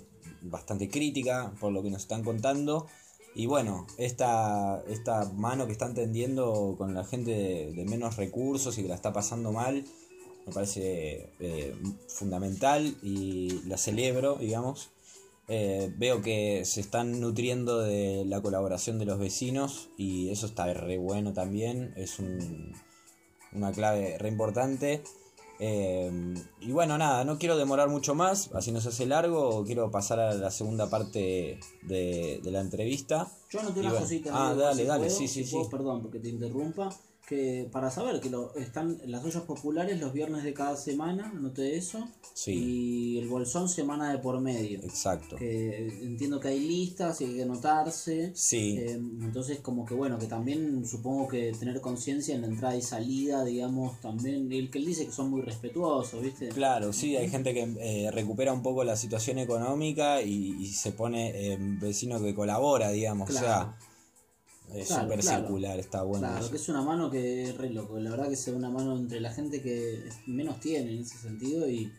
bastante crítica por lo que nos están contando. Y bueno, esta, esta mano que están tendiendo con la gente de, menos recursos y que la está pasando mal, me parece eh, fundamental y la celebro, digamos. Eh, veo que se están nutriendo de la colaboración de los vecinos y eso está re bueno también, es un, una clave re importante. Eh, y bueno, nada, no quiero demorar mucho más, así no se hace largo, quiero pasar a la segunda parte de, de la entrevista. Yo anoté Y una bueno. cosita. Ah, amigo, dale, si dale, puedo, sí, si sí, puedo, sí. Perdón porque te interrumpa. Que para saber que lo, están las ollas populares los viernes de cada semana, anoté eso. Sí. Y el bolsón semana de por medio. Exacto. Que entiendo que hay listas y hay que anotarse. Sí. Eh, entonces como que bueno, que también supongo que tener conciencia en la entrada y salida, digamos, también. El que él dice que son muy respetuosos, ¿viste? Claro, sí, hay gente que eh, recupera un poco la situación económica y, y se pone eh, vecino que colabora, digamos. Claro. O sea, es Claro, súper claro. circular, está bueno. Claro, eso. que es una mano que es re loco. La verdad que es una mano entre la gente que menos tiene en ese sentido y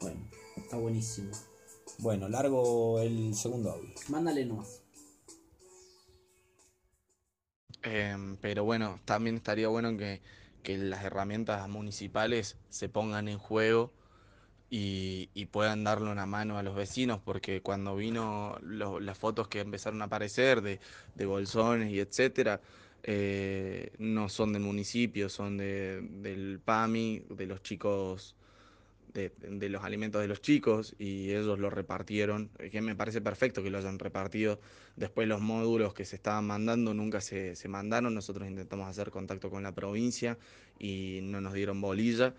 bueno, está buenísimo. Bueno, largo el segundo audio. Mándale nomás. Em, pero bueno, también estaría bueno que, que las herramientas municipales se pongan en juego y, puedan darle una mano a los vecinos, porque cuando vino lo- las fotos que empezaron a aparecer de, bolsones y etcétera, eh, no son del municipio, son de, del PAMI, de los chicos de, los alimentos de los chicos y ellos lo repartieron, que me parece perfecto que lo hayan repartido. Después los módulos que se estaban mandando nunca se, se mandaron, nosotros intentamos hacer contacto con la provincia y no nos dieron bolilla.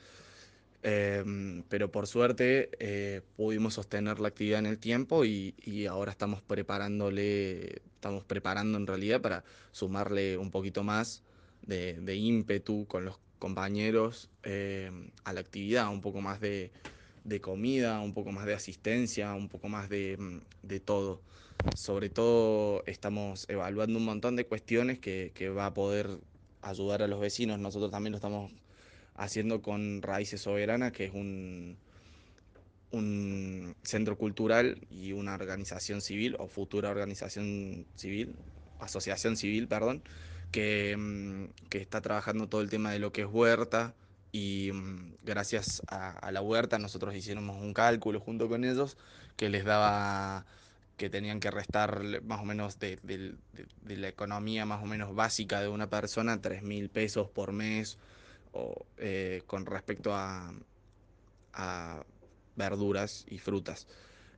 Em, pero por suerte eh, pudimos sostener la actividad en el tiempo y, y ahora estamos preparándole, estamos preparando en realidad para sumarle un poquito más de, de ímpetu con los compañeros eh, a la actividad, un poco más de, de comida, un poco más de asistencia, un poco más de, mm, de todo. Sobre todo estamos evaluando un montón de cuestiones que, que va a poder ayudar a los vecinos. Nosotros también lo estamos haciendo con Raíces Soberanas, que es un, un centro cultural y una organización civil, o futura organización civil, asociación civil, perdón, que, mm, que está trabajando todo el tema de lo que es huerta. Y mm, gracias a, la huerta nosotros hicimos un cálculo junto con ellos que les daba que tenían que restar más o menos de, de- de la economía más o menos básica de una persona, tres mil pesos por mes, eh, con respecto a, verduras y frutas.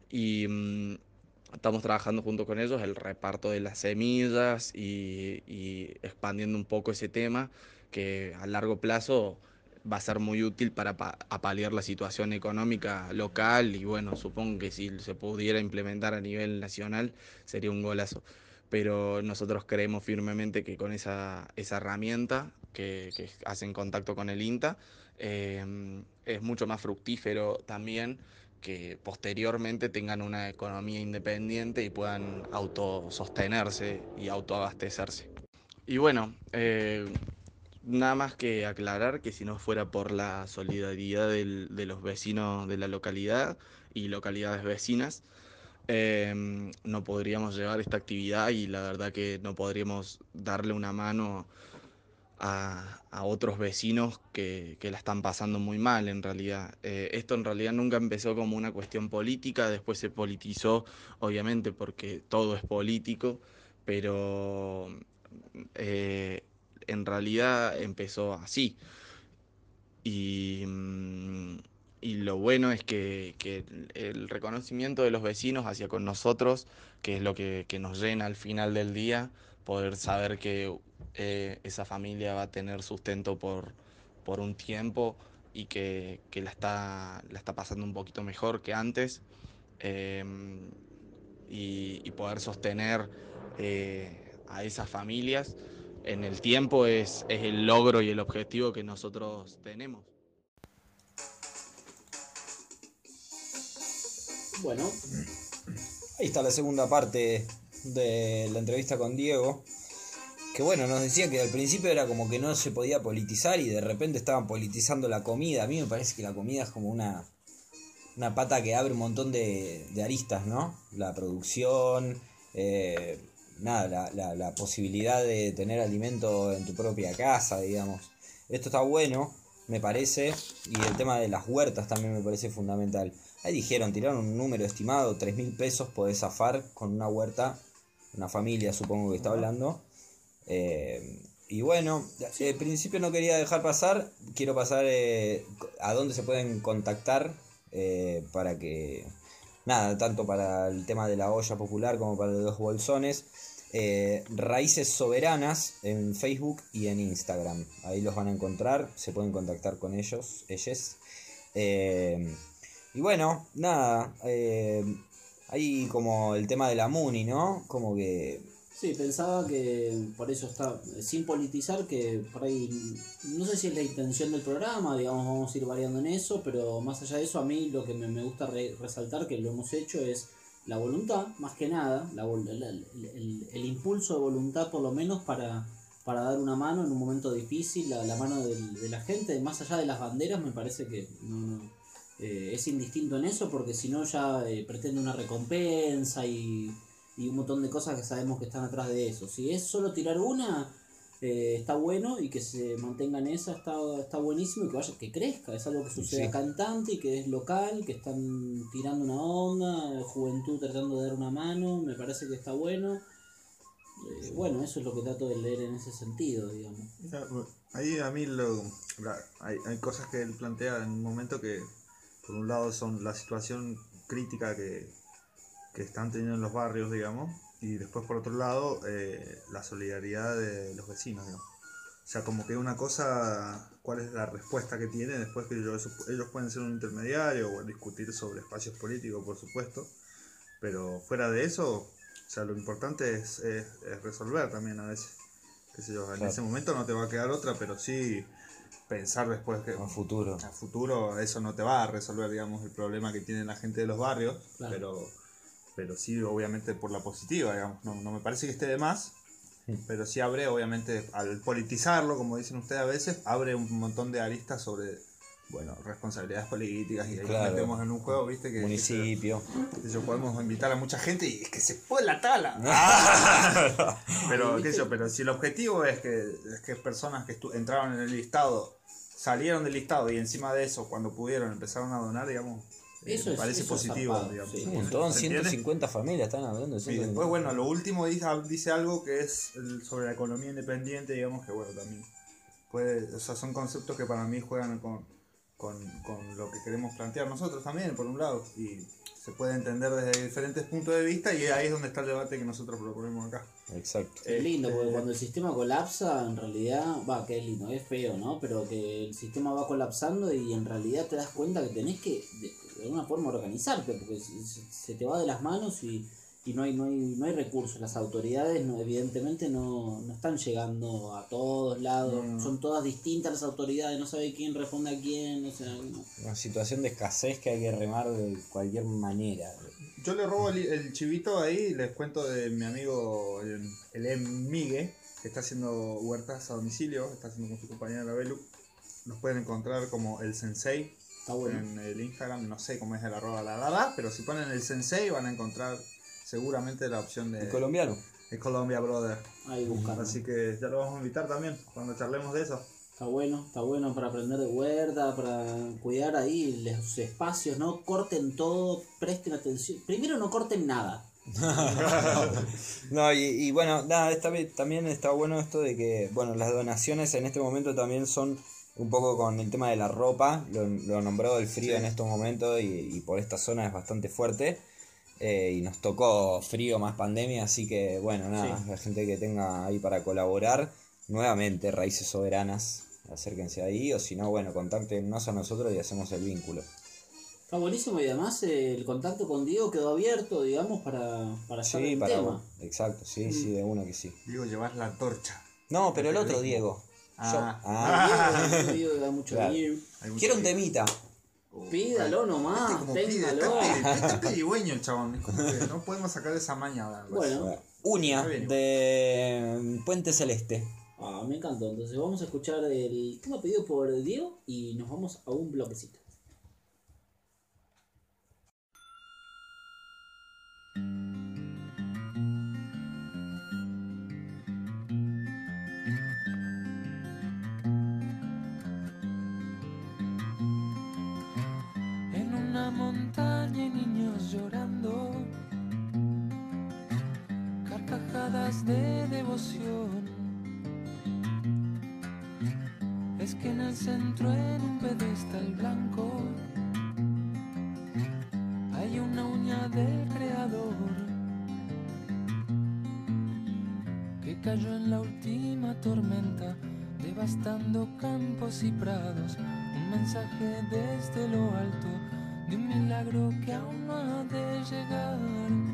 Y mm, estamos trabajando junto con ellos el reparto de las semillas y, expandiendo un poco ese tema que a largo plazo va a ser muy útil para paliar la situación económica local y bueno, supongo que si se pudiera implementar a nivel nacional sería un golazo. Pero nosotros creemos firmemente que con esa herramienta que, que hace en contacto con el INTA eh, es mucho más fructífero también que posteriormente tengan una economía independiente y puedan autosostenerse y autoabastecerse. Y bueno, eh, nada más que aclarar que si no fuera por la solidaridad del- de los vecinos de la localidad y localidades vecinas, eh, no podríamos llevar esta actividad y la verdad que no podríamos darle una mano a, otros vecinos que, que la están pasando muy mal en realidad. Eh, esto en realidad nunca empezó como una cuestión política, después se politizó, obviamente porque todo es político, pero eh, en realidad empezó así. Y, mm, y lo bueno es que, que el reconocimiento de los vecinos hacia con nosotros, que es lo que, que nos llena al final del día, poder saber que eh, esa familia va a tener sustento por, por un tiempo y que, que la, está, la está pasando un poquito mejor que antes. em, y, poder sostener eh, a esas familias en el tiempo es, es el logro y el objetivo que nosotros tenemos. Bueno, Ahí está la segunda parte de la entrevista con Diego. Que bueno, nos decía que al principio era como que no se podía politizar y de repente estaban politizando la comida. A mí me parece que la comida es como una, una pata que abre un montón de, aristas, ¿no? La producción, eh, nada, la, la- la posibilidad de tener alimento en tu propia casa, digamos. Esto está bueno, me parece, y el tema de las huertas también me parece fundamental. Ahí dijeron, tiraron un número estimado, 3 mil pesos podés zafar con una huerta, una familia supongo que está hablando. Eh, y bueno, al principio no quería dejar pasar, quiero pasar eh, a dónde se pueden contactar eh, para que, nada, tanto para el tema de la olla popular como para los bolsones. eh, Raíces Soberanas en Facebook y en Instagram. Ahí los van a encontrar, se pueden contactar con ellos, ellos. Eh, y bueno, nada, eh, hay como el tema de la Muni, ¿no? Como que sí, pensaba que por eso está, sin politizar, que por ahí, no sé si es la intención del programa, digamos, vamos a ir variando en eso, pero más allá de eso, a mí lo que me, gusta re- resaltar, que lo hemos hecho, es la voluntad, más que nada, la el, impulso de voluntad por lo menos para, para dar una mano en un momento difícil, la, la mano del- de, la gente, más allá de las banderas, me parece que no, no, eh, es indistinto en eso, porque si no ya eh, pretende una recompensa y, y un montón de cosas que sabemos que están atrás de eso. Si es solo tirar una, eh, está bueno y que se mantenga en esa está, está buenísimo y que vaya, que crezca, es algo que sucede Sí. Tanti, y que es local, que están tirando una onda, juventud tratando de dar una mano, me parece que está bueno. Eh, bueno, eso es lo que trato de leer en ese sentido, digamos. Ahí a mí lo, hay, hay cosas que él plantea en un momento que, por un lado, son la situación crítica que, que están teniendo en los barrios, digamos, y después, por otro lado, eh, la solidaridad de los vecinos, digamos. O sea, como que una cosa, cuál es la respuesta que tiene después que ellos, ellos pueden ser un intermediario o discutir sobre espacios políticos, por supuesto, pero fuera de eso, o sea, lo importante es, es- es resolver también a veces. Qué sé yo, en Claro. ese momento no te va a quedar otra, pero sí pensar después que a futuro. a futuro eso no te va a resolver, digamos, el problema que tiene la gente de los barrios, Claro. pero, pero sí, obviamente, por la positiva, digamos. No, no me parece que esté de más, pero sí abre, obviamente, al politizarlo, como dicen ustedes a veces, abre un montón de aristas sobre, bueno, responsabilidades políticas y ahí nos metemos en un juego, viste, que, Municipio. que, yo podemos invitar a mucha gente y es que se fue la tala. pero, qué sé yo, pero si el objetivo es que, es que personas que entraron en el listado salieron del listado y encima de eso, cuando pudieron, empezaron a donar, digamos, eh, Eso es- parece eso positivo, zarpado, digamos. sí. Un montón, ¿Se entiende? 150 familias están hablando de Y 150. después, bueno, lo último dice, dice algo que es el- sobre la economía independiente, digamos que, bueno, también puede, o sea, son conceptos que para mí juegan con, con, con lo que queremos plantear nosotros también, por un lado, y se puede entender desde diferentes puntos de vista y ahí es donde está el debate que nosotros proponemos acá. Exacto. Es lindo, porque Este, cuando el sistema colapsa, en realidad, va, que es lindo, es feo, ¿no? Pero que el sistema va colapsando y en realidad te das cuenta que tenés que, de, alguna forma, organizarte, porque se te va de las manos y, y no hay no hay no hay recursos. Las autoridades, no, evidentemente, no, no están llegando a todos lados, No. son todas distintas las autoridades, no sabe quién responde a quién, o sea, no. Una situación de escasez que hay que remar de cualquier manera. Yo le robo el, el chivito ahí y les cuento de mi amigo el, el Em Migue, que está haciendo huertas a domicilio, está haciendo con su compañera la Belu. Nos pueden encontrar como el Sensei Está bueno. en el Instagram, no sé cómo es el arroba la la la, pero si ponen el Sensei van a encontrar seguramente la opción de... El colombiano. es Colombia Brother. Ahí buscando. Así que ya lo vamos a invitar también cuando charlemos de eso. Está bueno, está bueno para aprender de huerta, para cuidar ahí los espacios, no corten todo, presten atención. Primero no corten nada. No, y, y bueno, nada, esta vez también está bueno esto de que, bueno, las donaciones en este momento también son un poco con el tema de la ropa, lo, lo nombró el frío Sí. en estos momentos y, y por esta zona es bastante fuerte. Eh, y nos tocó frío más pandemia, así que bueno, nada, Sí. la gente que tenga ahí para colaborar, nuevamente, Raíces Soberanas, acérquense ahí, o si no, bueno, contáctenos a nosotros y hacemos el vínculo. Está buenísimo y además eh, el contacto con Diego quedó abierto, digamos, para, para Sí, en para tema. Exacto, sí, sí, de uno que sí. Digo, llevar la antorcha. No, pero el otro Diego. Ah. Yo- Ah, Diego, Diego da mucho Claro. Quiero un temita. Pídalo nomás, como pide, téngalo. está pide- está pedigüeño el chabón. no podemos sacar esa maña. Bueno, Uña de Puente Celeste. ah, me encantó. Entonces vamos a escuchar el tema pedido por Diego y nos vamos a un bloquecito. Montaña hay niños llorando, carcajadas de devoción. Es que en el centro, en un pedestal blanco, hay una uña del creador que cayó en la última tormenta, devastando campos y prados. Un mensaje desde lo alto milagro que aún no ha de llegar.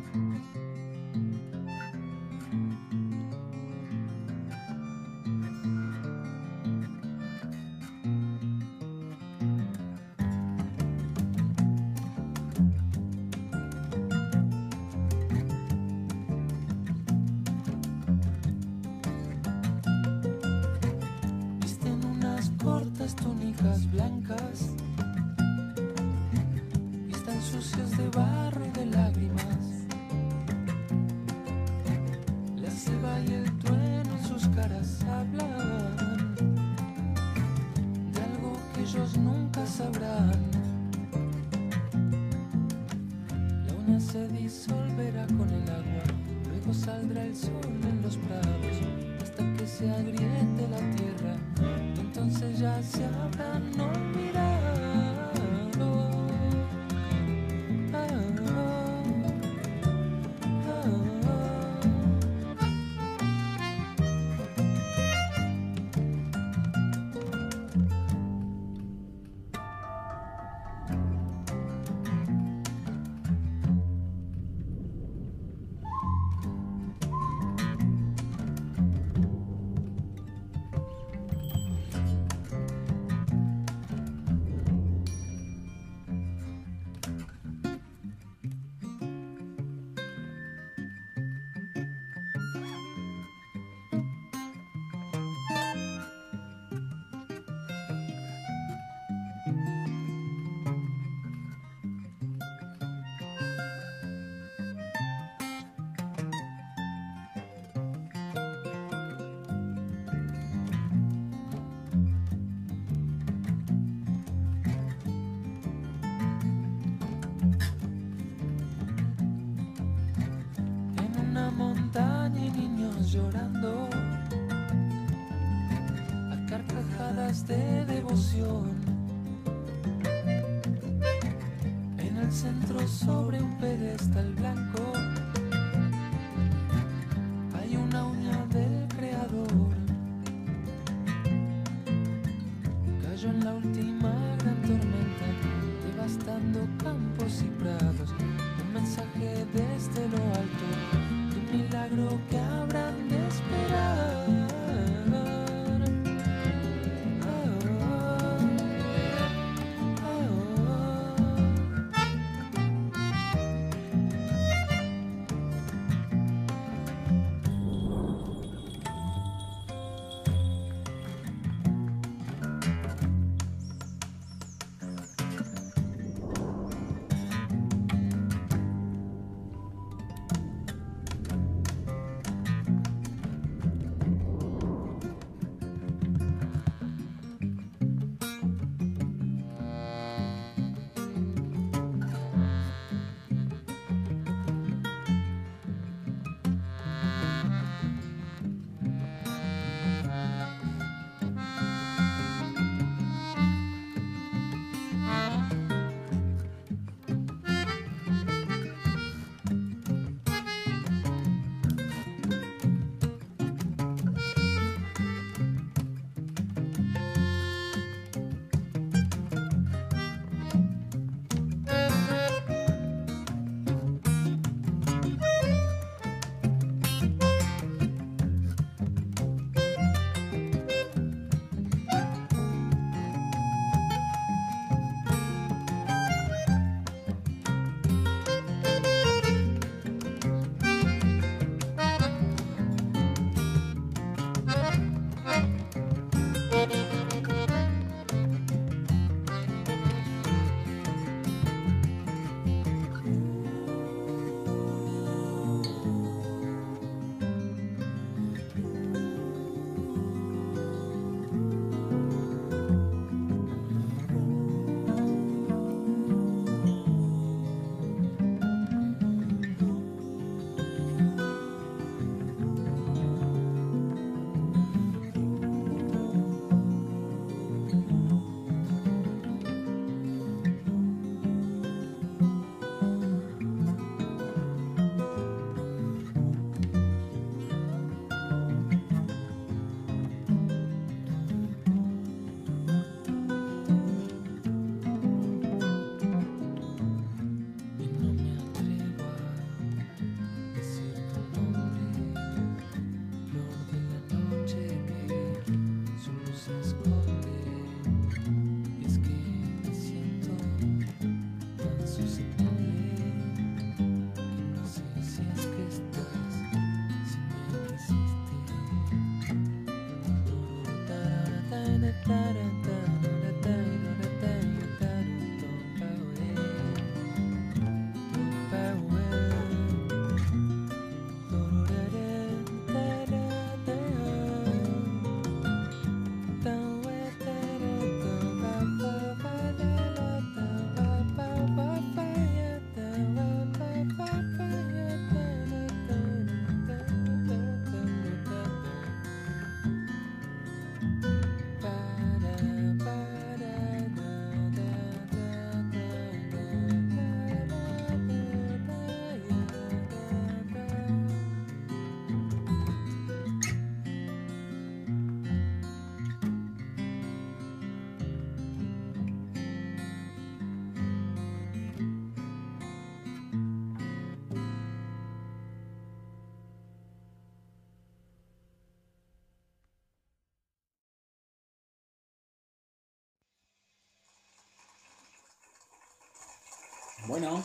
Bueno,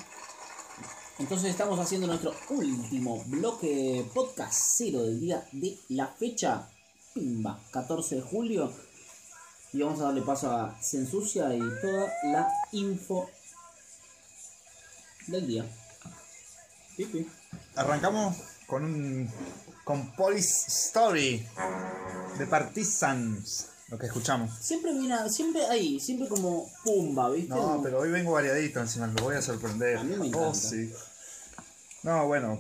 entonces estamos haciendo nuestro último bloque podcast cero del día de la fecha. Pimba, 14 de julio. Y vamos a darle paso a Se Ensucia y toda la info del día. Arrancamos con un con Police Story de Partisans, lo que escuchamos. Siempre viene, siempre ahí, siempre como pumba, ¿viste? No, pero hoy vengo variadito encima, lo voy a sorprender. A mí me Oh, encanta. sí. No, bueno,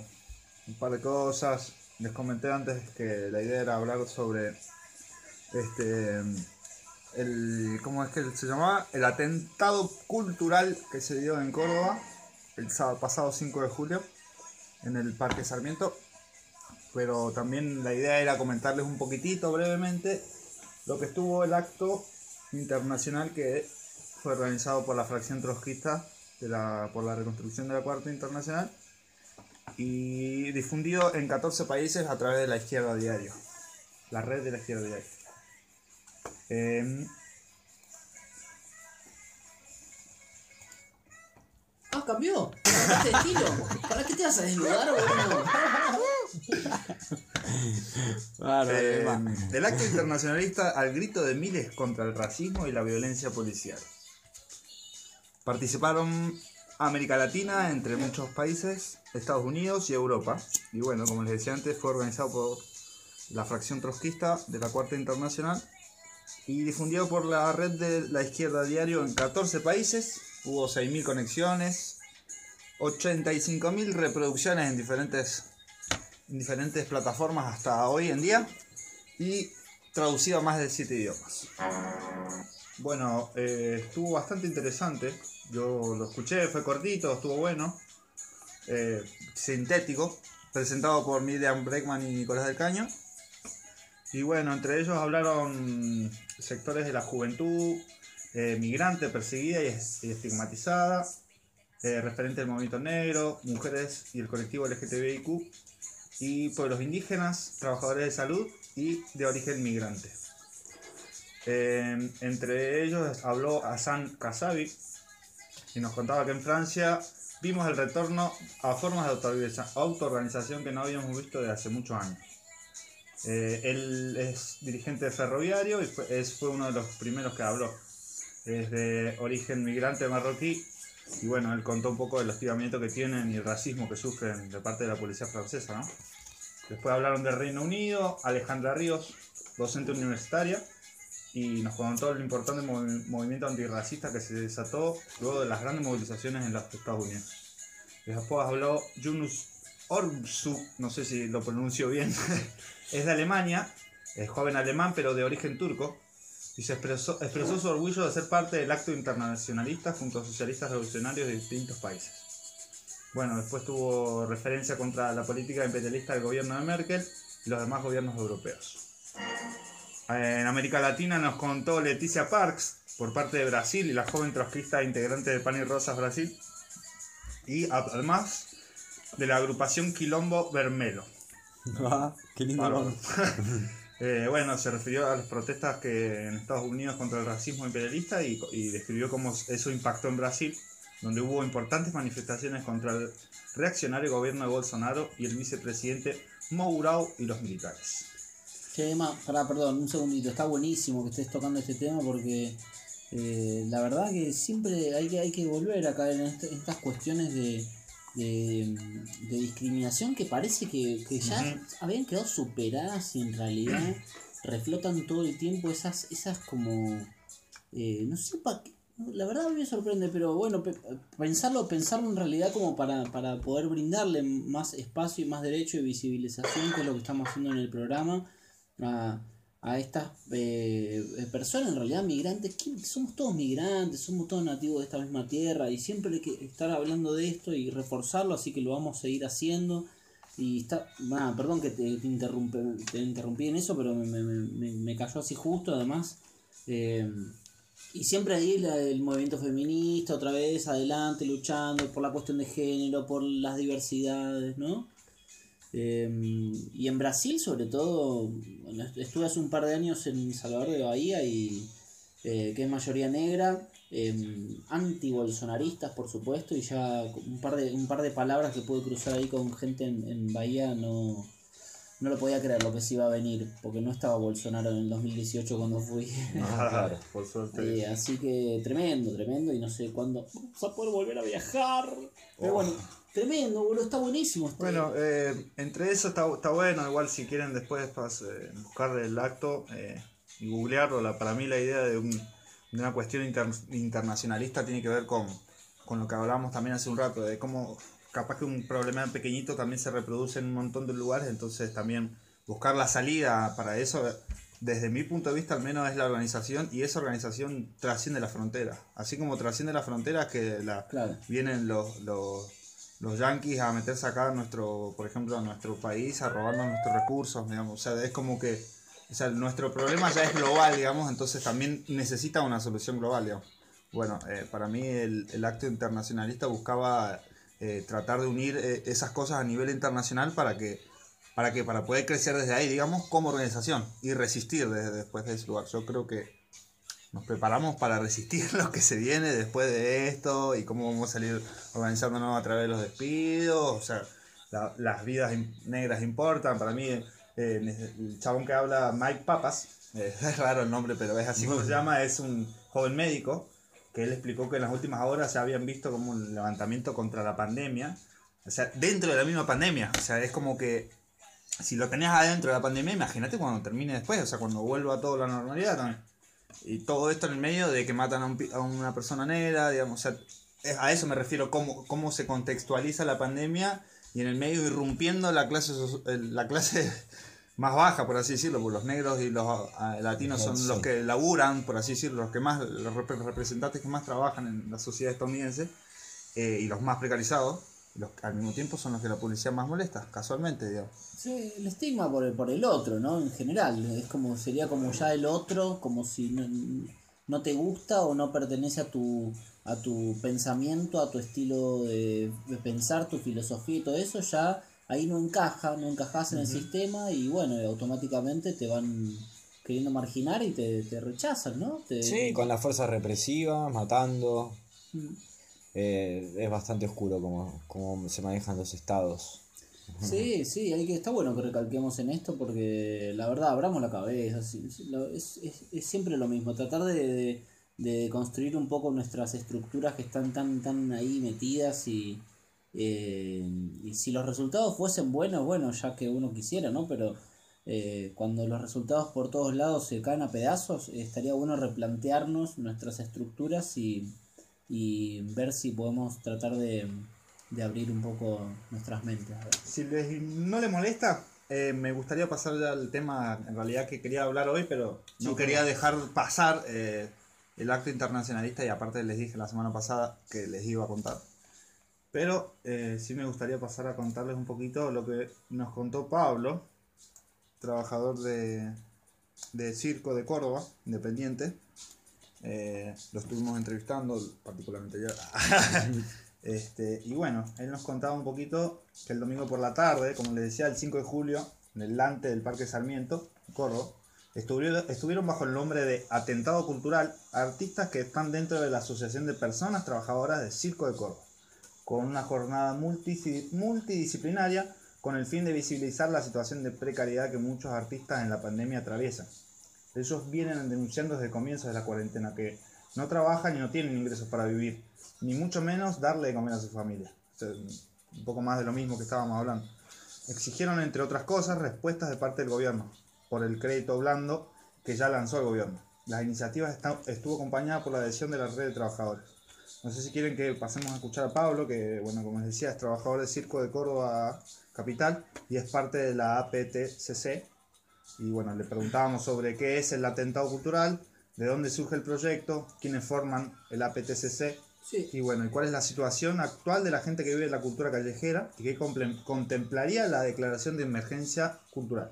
un par de cosas. Les comenté antes que la idea era hablar sobre este el ¿cómo es que se llamaba? El atentado cultural que se dio en Córdoba el sábado pasado 5 de julio en el Parque Sarmiento. Pero también la idea era comentarles un poquitito brevemente lo que estuvo el acto internacional que fue organizado por la fracción trotskista de la, por la reconstrucción de la Cuarta Internacional y difundido en 14 países a través de la Izquierda Diario, la red de la Izquierda Diario. Em, Ah, cambió. Cambiaste de estilo. ¿Para qué te vas a desnudar, boludo? em, el acto internacionalista al grito de miles contra el racismo y la violencia policial. Participaron América Latina, entre muchos países, Estados Unidos y Europa. Y bueno, como les decía antes, fue organizado por la fracción trotskista de la Cuarta Internacional y difundido por la red de la izquierda diario en 14 países. Hubo 6.000 conexiones, 85.000 reproducciones en diferentes, en diferentes plataformas hasta hoy en día y traducido a más de 7 idiomas. Bueno, eh, estuvo bastante interesante. Yo lo escuché, fue cortito, estuvo bueno. eh, sintético, presentado por Miriam Breckman y Nicolás del Caño. Y bueno, entre ellos hablaron sectores de la juventud, eh, migrante, perseguida y, es- y estigmatizada, referente del movimiento negro, mujeres y el colectivo LGTBIQ, y pueblos indígenas, trabajadores de salud y de origen migrante. Eh, entre ellos habló Hassan Kasabi y nos contaba que en Francia vimos el retorno a formas de autoorganización que no habíamos visto desde hace muchos años. Eh, él es dirigente ferroviario y es- fue uno de los primeros que habló. Es de origen migrante marroquí y bueno, él contó un poco del hostigamiento que tienen y el racismo que sufren de parte de la policía francesa. ¿no? Después hablaron del Reino Unido, Alejandra Ríos, docente universitaria, y nos contó el importante movi- movimiento antirracista que se desató luego de las grandes movilizaciones en los Estados Unidos. Después habló Yunus Orbsu, no sé si lo pronuncio bien, es de Alemania, es joven alemán pero de origen turco, y se expresó, expresó su orgullo de ser parte del acto internacionalista junto a socialistas revolucionarios de distintos países. Bueno, después tuvo referencia contra la política imperialista del gobierno de Merkel y los demás gobiernos europeos. En América Latina nos contó Leticia Parks por parte de Brasil y la joven trotskista integrante de Pan y Rosas Brasil. Y además de la agrupación Quilombo Vermelo. Ah, qué lindo. Eh, bueno, se refirió a las protestas que en Estados Unidos contra el racismo imperialista y, describió cómo eso impactó en Brasil, donde hubo importantes manifestaciones contra el reaccionario gobierno de Bolsonaro y el vicepresidente Mourão y los militares. Che, Emma, pará, perdón, un segundito. Está buenísimo que estés tocando este tema porque eh, la verdad que siempre hay que, hay que volver a caer en, este- en estas cuestiones de, de, de discriminación que parece que, que ya habían quedado superadas y en realidad reflotan todo el tiempo esas, esas como... eh, no sé para qué. La verdad a mí me sorprende, pero bueno, pe- pensarlo, pensarlo en realidad como para, para poder brindarle más espacio y más derecho y visibilización, que es lo que estamos haciendo en el programa, a, a estas eh, personas, en realidad migrantes, somos todos migrantes, somos todos nativos de esta misma tierra y siempre hay que estar hablando de esto y reforzarlo, así que lo vamos a seguir haciendo. Y está, ah, perdón que te, te, interrumpe, te interrumpí en eso, pero me, me, me, me cayó así justo, además. Eh, y siempre ahí la- el movimiento feminista, otra vez adelante, luchando por la cuestión de género, por las diversidades, ¿no? Eh, y en Brasil, sobre todo, estuve hace un par de años en Salvador de Bahía, y, eh, que es mayoría negra, eh, anti-bolsonaristas, por supuesto, y ya un par de, un par de palabras que pude cruzar ahí con gente en, en Bahía no, no lo podía creer lo que se iba a venir, porque no estaba Bolsonaro en el 2018 cuando fui. claro, por suerte. Eh, así que tremendo, tremendo, y no sé cuándo vamos a poder volver a viajar. Pero Oh. bueno, tremendo, boludo, está buenísimo. este- Bueno, eh, entre eso está, está bueno, igual si quieren después pas- eh, buscar el acto eh, y googlearlo, la, para mí la idea de, un- de una cuestión inter- internacionalista tiene que ver con, con lo que hablábamos también hace un rato, de cómo capaz que un problema pequeñito también se reproduce en un montón de lugares, entonces también buscar la salida para eso, desde mi punto de vista al menos es la organización y esa organización trasciende la frontera, así como trasciende la frontera que la, Claro. vienen los, los, los yanquis a meterse acá a nuestro, por ejemplo, a nuestro país, a robarnos nuestros recursos, digamos. O sea, es como que o nuestro problema ya es global, digamos, entonces también necesita una solución global, digamos. Bueno, eh, para mí el, el acto internacionalista buscaba eh, tratar de unir eh, esas cosas a nivel internacional para que, para que, para poder crecer desde ahí, digamos, como organización y resistir desde después de ese lugar. Yo creo que nos preparamos para resistir lo que se viene después de esto y cómo vamos a salir organizándonos a través de los despidos. O sea, la- las vidas negras importan. Para mí, eh, el chabón que habla, Mike Papas, eh, es raro el nombre, pero es así como se llama, es un joven médico que él explicó que en las últimas horas se habían visto como un levantamiento contra la pandemia. O sea, dentro de la misma pandemia. O sea, es como que si lo tenías adentro de la pandemia, imagínate cuando termine después, o sea, cuando vuelva todo a la normalidad también. Y todo esto en el medio de que matan a, un a una persona negra, digamos, o sea, es- a eso me refiero, cómo, cómo se contextualiza la pandemia y en el medio irrumpiendo la clase, la clase más baja, por así decirlo, porque los negros y los ah, latinos son los que laburan, por así decirlo, los que más, los rep- representantes que más trabajan en la sociedad estadounidense eh, y los más precarizados, los, al mismo tiempo son los que la policía más molesta, casualmente, digamos. Sí, el estigma por el, por el otro, ¿no? En general, es como sería como ya el otro, como si no, no te gusta o no pertenece a tu a tu pensamiento, a tu estilo de, de pensar, tu filosofía y todo eso, ya ahí no encaja, no encajas en el sistema y bueno, automáticamente te van queriendo marginar y te, te rechazan, ¿no? Te- Sí, con las fuerzas represivas, matando. Mm. Eh, es bastante oscuro como, como se manejan los estados. Sí, sí, hay que, está bueno que recalquemos en esto porque la verdad abramos la cabeza, es, es- es siempre lo mismo, tratar de, de, de construir un poco nuestras estructuras que están tan, tan ahí metidas y, eh, y si los resultados fuesen buenos, bueno, ya que uno quisiera, ¿no? Pero eh, cuando los resultados por todos lados se caen a pedazos, estaría bueno replantearnos nuestras estructuras y, y ver si podemos tratar de, de abrir un poco nuestras mentes. Si les, no les molesta, eh, me gustaría pasar al tema en realidad que quería hablar hoy, pero no Sí, quería dejar pasar eh, el acto internacionalista y aparte les dije la semana pasada que les iba a contar. Pero eh, sí me gustaría pasar a contarles un poquito lo que nos contó Pablo, trabajador de, de circo de Córdoba, independiente. Eh, lo estuvimos entrevistando, particularmente yo. Este, y bueno, él nos contaba un poquito que el domingo por la tarde, como les decía, el 5 de julio, en el Lante del Parque Sarmiento, en Córdoba, estuvieron, bajo el nombre de Atentado Cultural artistas que están dentro de la Asociación de Personas Trabajadoras de Circo de Córdoba, con una jornada multidisciplinaria con el fin de visibilizar la situación de precariedad que muchos artistas en la pandemia atraviesan. Ellos vienen denunciando desde comienzos de la cuarentena que no trabajan y no tienen ingresos para vivir, ni mucho menos darle de comer a su familia. Un poco más de lo mismo que estábamos hablando. Exigieron, entre otras cosas, respuestas de parte del gobierno por el crédito blando que ya lanzó el gobierno. La iniciativa estuvo acompañada por la adhesión de la red de trabajadores. No sé si quieren que pasemos a escuchar a Pablo, que, bueno, como les decía, es trabajador de Circo de Córdoba Capital y es parte de la APTCC. Y bueno, le preguntábamos sobre qué es el atentado cultural, de dónde surge el proyecto, quiénes forman el APTCC y bueno, y cuál es la situación actual de la gente que vive en la cultura callejera y qué comple- contemplaría la declaración de emergencia cultural.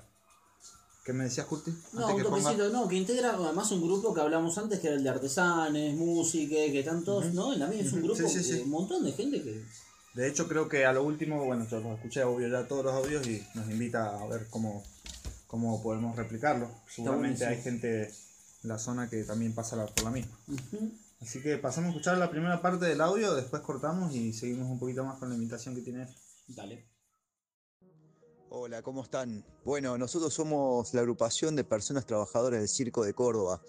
¿Qué me decías, Curti? No, un que toquecito, no, que integra además un grupo que hablamos antes, que era el de artesanes, música, que están todos, ¿no? En la misma es un grupo, sí, sí, que- sí. un montón de gente que... De hecho, creo que a lo último, bueno, yo los escuché obvio ya todos los audios y nos invita a ver cómo, cómo podemos replicarlo. Seguramente hay gente en la zona que también pasa por la misma. Ujú. Así que pasamos a escuchar la primera parte del audio, después cortamos y seguimos un poquito más con la invitación que tiene él. Dale. Hola, ¿cómo están? Bueno, nosotros somos la agrupación de personas trabajadoras del Circo de Córdoba.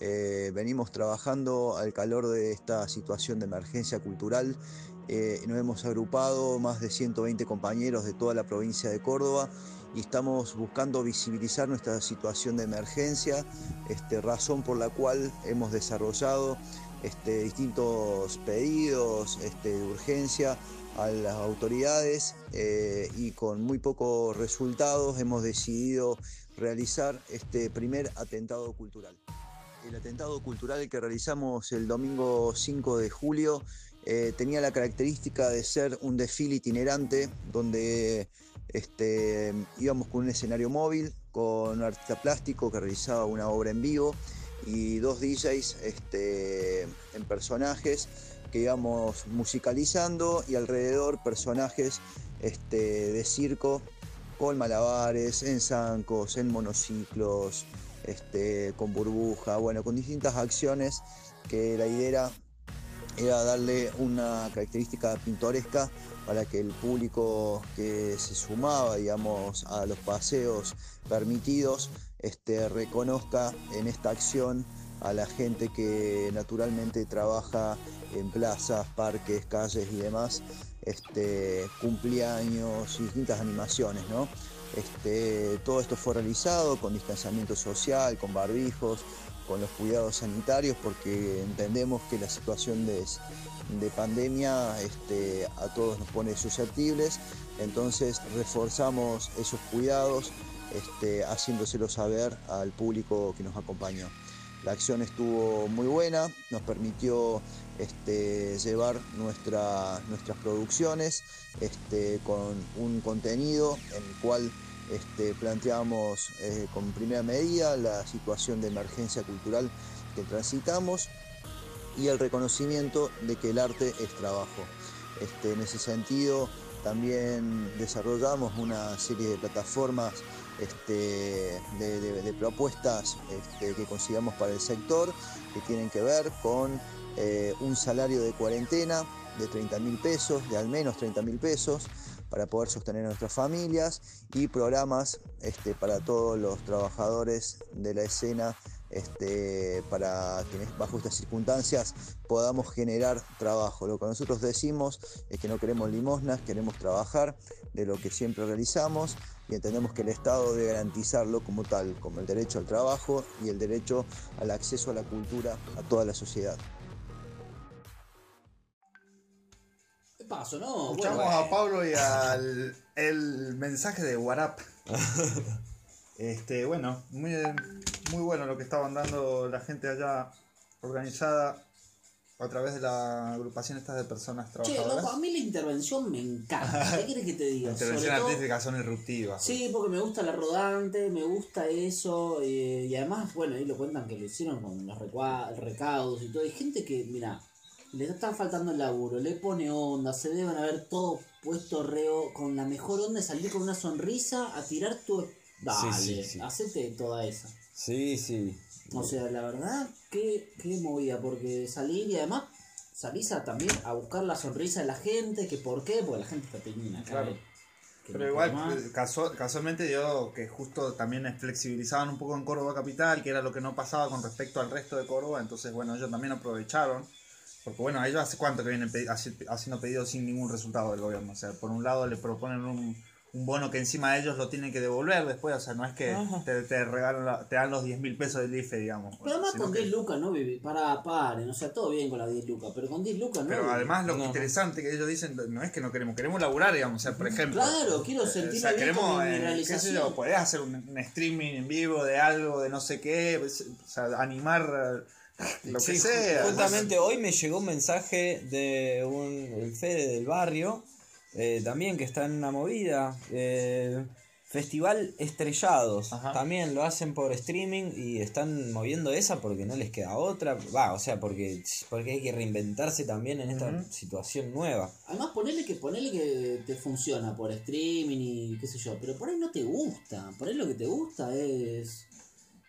Eh, venimos trabajando al calor de esta situación de emergencia cultural. Eh, nos hemos agrupado más de 120 compañeros de toda la provincia de Córdoba y estamos buscando visibilizar nuestra situación de emergencia, este, razón por la cual hemos desarrollado este, distintos pedidos este, de urgencia a las autoridades eh, y con muy pocos resultados hemos decidido realizar este primer atentado cultural. El atentado cultural que realizamos el domingo 5 de julio eh, tenía la característica de ser un desfile itinerante donde este, íbamos con un escenario móvil, con un artista plástico que realizaba una obra en vivo y dos DJs este, en personajes que íbamos musicalizando y alrededor personajes este, de circo con malabares, en zancos, en monociclos, este, con burbuja, bueno, con distintas acciones que la idea era, era darle una característica pintoresca para que el público que se sumaba, digamos, a los paseos permitidos, este, reconozca en esta acción a la gente que naturalmente trabaja en plazas, parques, calles y demás, este, cumpleaños y distintas animaciones, ¿no? Este, todo esto fue realizado con distanciamiento social, con barbijos, con los cuidados sanitarios, porque entendemos que la situación de, de pandemia este, a todos nos pone susceptibles, entonces reforzamos esos cuidados, este, haciéndoselo saber al público que nos acompañó. La acción estuvo muy buena, nos permitió este, llevar nuestra- nuestras producciones este, con un contenido en el cual este, planteamos eh, con primera medida la situación de emergencia cultural que transitamos y el reconocimiento de que el arte es trabajo. Este, en ese sentido, también desarrollamos una serie de plataformas este, de, propuestas este, que consigamos para el sector, que tienen que ver con eh, un salario de cuarentena de 30 mil pesos, de al menos 30 mil pesos, para poder sostener a nuestras familias y programas para todos los trabajadores de la escena este, para que bajo estas circunstancias podamos generar trabajo. Lo que nosotros decimos es que no queremos limosnas, queremos trabajar de lo que siempre realizamos y entendemos que el Estado debe garantizarlo como tal, como el derecho al trabajo y el derecho al acceso a la cultura a toda la sociedad. ¿Qué pasó, no? Escuchamos Bueno, a Pablo y al el mensaje de WhatsApp. Este, bueno, muy, muy bueno lo que estaban dando la gente allá organizada a través de la agrupación estas de personas Che, trabajadoras. loco, a mí la intervención me encanta. ¿Qué quieres que te diga? Las intervenciones artísticas son irruptivas. Sí, porque me gusta la rodante, me gusta eso, eh, y además, bueno, ahí lo cuentan que lo hicieron con los recaudos y todo. Hay gente que, mira, le está faltando el laburo, le pone onda, se deben haber todo puesto reo con la mejor onda de salir con una sonrisa a tirar tu. Dale, Sí, sí, sí. hacete toda esa. Sí, sí. O sea, la verdad, qué, qué movida, porque salir y además salís a, también a buscar la sonrisa de la gente, que por qué, porque la gente está cara. Claro. que Pero no igual, casual- casualmente dio que justo también flexibilizaban un poco en Córdoba Capital, que era lo que no pasaba con respecto al resto de Córdoba, entonces bueno, ellos también aprovecharon, porque bueno, ellos hace cuánto que vienen pedi- haci- haciendo pedidos sin ningún resultado del gobierno, o sea, por un lado le proponen un, un bono que encima ellos lo tienen que devolver después, o sea, no es que Ajá. te, te regalan la- te dan los 10 mil pesos del IFE, digamos. Pero además con que- 10 lucas, ¿no? Vivi? Para, paren, o sea, todo bien con las 10 lucas, pero con 10 lucas, ¿no? Pero además lo No. interesante que ellos dicen no es que no queremos, queremos laburar, digamos, o sea, por ejemplo. Claro, quiero eh, sentirme o sea, queremos, mi eh, qué sé realización. yo, podés hacer un, un streaming en vivo de algo, de no sé qué, pues, o sea, animar lo Sí, que sea. Justamente hoy me llegó un mensaje de un el Fede del barrio, eh, también que está en una movida. eh, Festival Estrellados. También lo hacen por streaming y están moviendo esa porque no les queda otra. Va, o sea, porque, porque hay que reinventarse también en esta situación nueva. Además, ponele que, ponele que te funciona por streaming y qué sé yo, pero por ahí no te gusta. Por ahí lo que te gusta es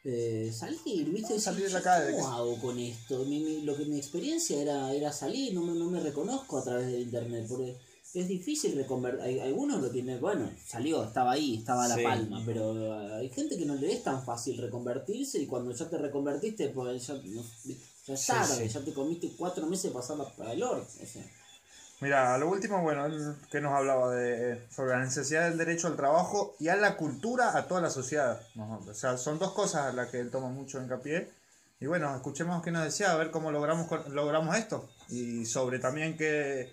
eh, salir, ¿viste? Decir, salir de la "Che, calle, ¿Cómo hago con esto? Mi, mi- lo que mi experiencia era, era salir, no me, no me reconozco a través del internet, porque es difícil reconvertir. Hay, algunos lo tienen, bueno, salió, estaba ahí, estaba a la Sí. palma, pero eh, hay gente que no le es tan fácil reconvertirse y cuando ya te reconvertiste, pues ya, ya es Sí, tarde, sí. ya te comiste cuatro meses pasarla para el orto. Sea. Mira, a lo último, bueno, él que nos hablaba de sobre la necesidad del derecho al trabajo y a la cultura a toda la sociedad. O sea, son dos cosas a las que él toma mucho hincapié. Y bueno, escuchemos qué nos decía, a ver cómo logramos logramos esto. Y sobre también qué,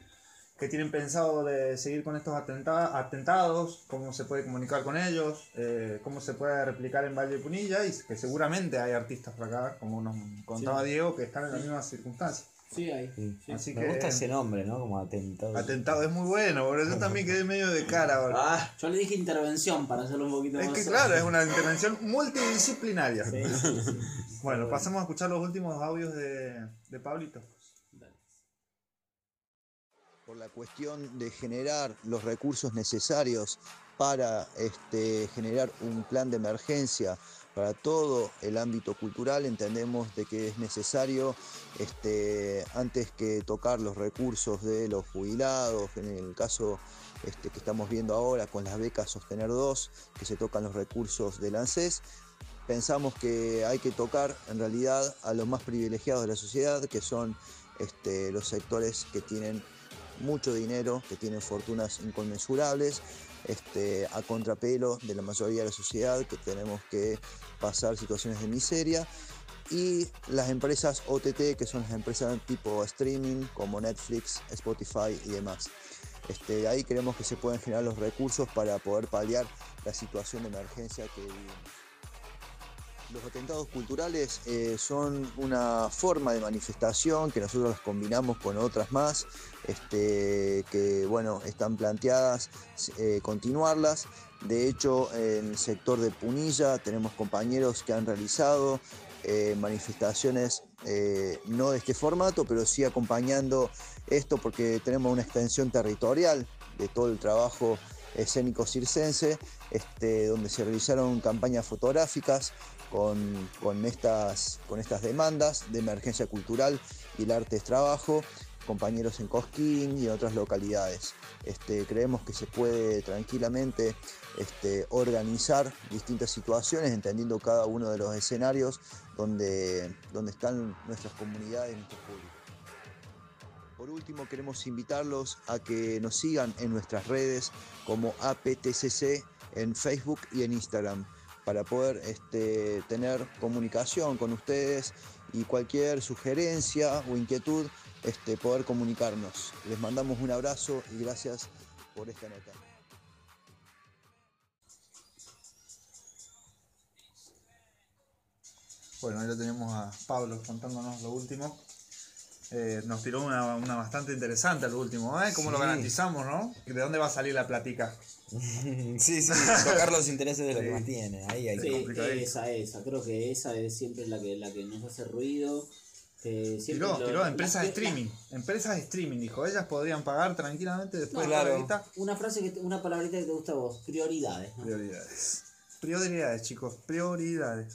qué tienen pensado de seguir con estos atenta- atentados, cómo se puede comunicar con ellos, eh, cómo se puede replicar en Valle de Punilla y que seguramente hay artistas por acá, como nos contaba Sí. Diego, que están en las mismas circunstancias. Sí, hay. Así Me que- gusta ese nombre, ¿no? Como atentado. Atentado es muy bueno, por eso también quedé medio de cara ahora. Ah, Yo le dije intervención para hacerlo un poquito Es más. que claro, es una intervención multidisciplinaria. Sí, sí, sí. Bueno, pasemos a escuchar los últimos audios de, de Pablito. Por la cuestión de generar los recursos necesarios para este, generar un plan de emergencia para todo el ámbito cultural, entendemos de que es necesario, este, antes que tocar los recursos de los jubilados, en el caso este, que estamos viendo ahora con las becas Sostener 2, que se tocan los recursos del ANSES, pensamos que hay que tocar en realidad a los más privilegiados de la sociedad, que son los sectores que tienen mucho dinero, que tienen fortunas inconmensurables, este, a contrapelo de la mayoría de la sociedad, que tenemos que pasar situaciones de miseria, y las empresas OTT, que son las empresas tipo streaming, como Netflix, Spotify y demás. Este, ahí creemos que se pueden generar los recursos para poder paliar la situación de emergencia que vivimos. Los atentados culturales eh, son una forma de manifestación que nosotros las combinamos con otras más, este, que bueno, están planteadas eh, continuarlas. De hecho, en el sector de Punilla tenemos compañeros que han realizado eh, manifestaciones no de este formato, pero sí acompañando esto porque tenemos una extensión territorial de todo el trabajo escénico circense, este, donde se realizaron campañas fotográficas con, estas, con estas demandas de emergencia cultural y el arte es trabajo, compañeros en Cosquín y en otras localidades. Este, creemos que se puede tranquilamente este, organizar distintas situaciones, entendiendo cada uno de los escenarios donde, donde están nuestras comunidades y nuestro público. Por último, queremos invitarlos a que nos sigan en nuestras redes como APTCC en Facebook y en Instagram para poder este, tener comunicación con ustedes y cualquier sugerencia o inquietud este, poder comunicarnos. Les mandamos un abrazo y gracias por esta nota. Bueno, ahí lo tenemos a Pablo contándonos lo último. Eh, nos tiró una, una bastante interesante lo último, ¿eh? ¿Cómo lo garantizamos, no? ¿De dónde va a salir la platica? sí, sí, tocar los intereses de lo que Sí. más tiene. Ahí hay Sí, que esa, esa, creo que esa es siempre la que, la que nos hace ruido. Que siempre Tiró, lo- tiró, empresas de que- streaming. Empresas de streaming, dijo. Ellas podrían pagar tranquilamente después No, de la claro. guita. Una frase que te- una palabrita que te gusta a vos, prioridades. ¿no? Prioridades. Prioridades, chicos, prioridades.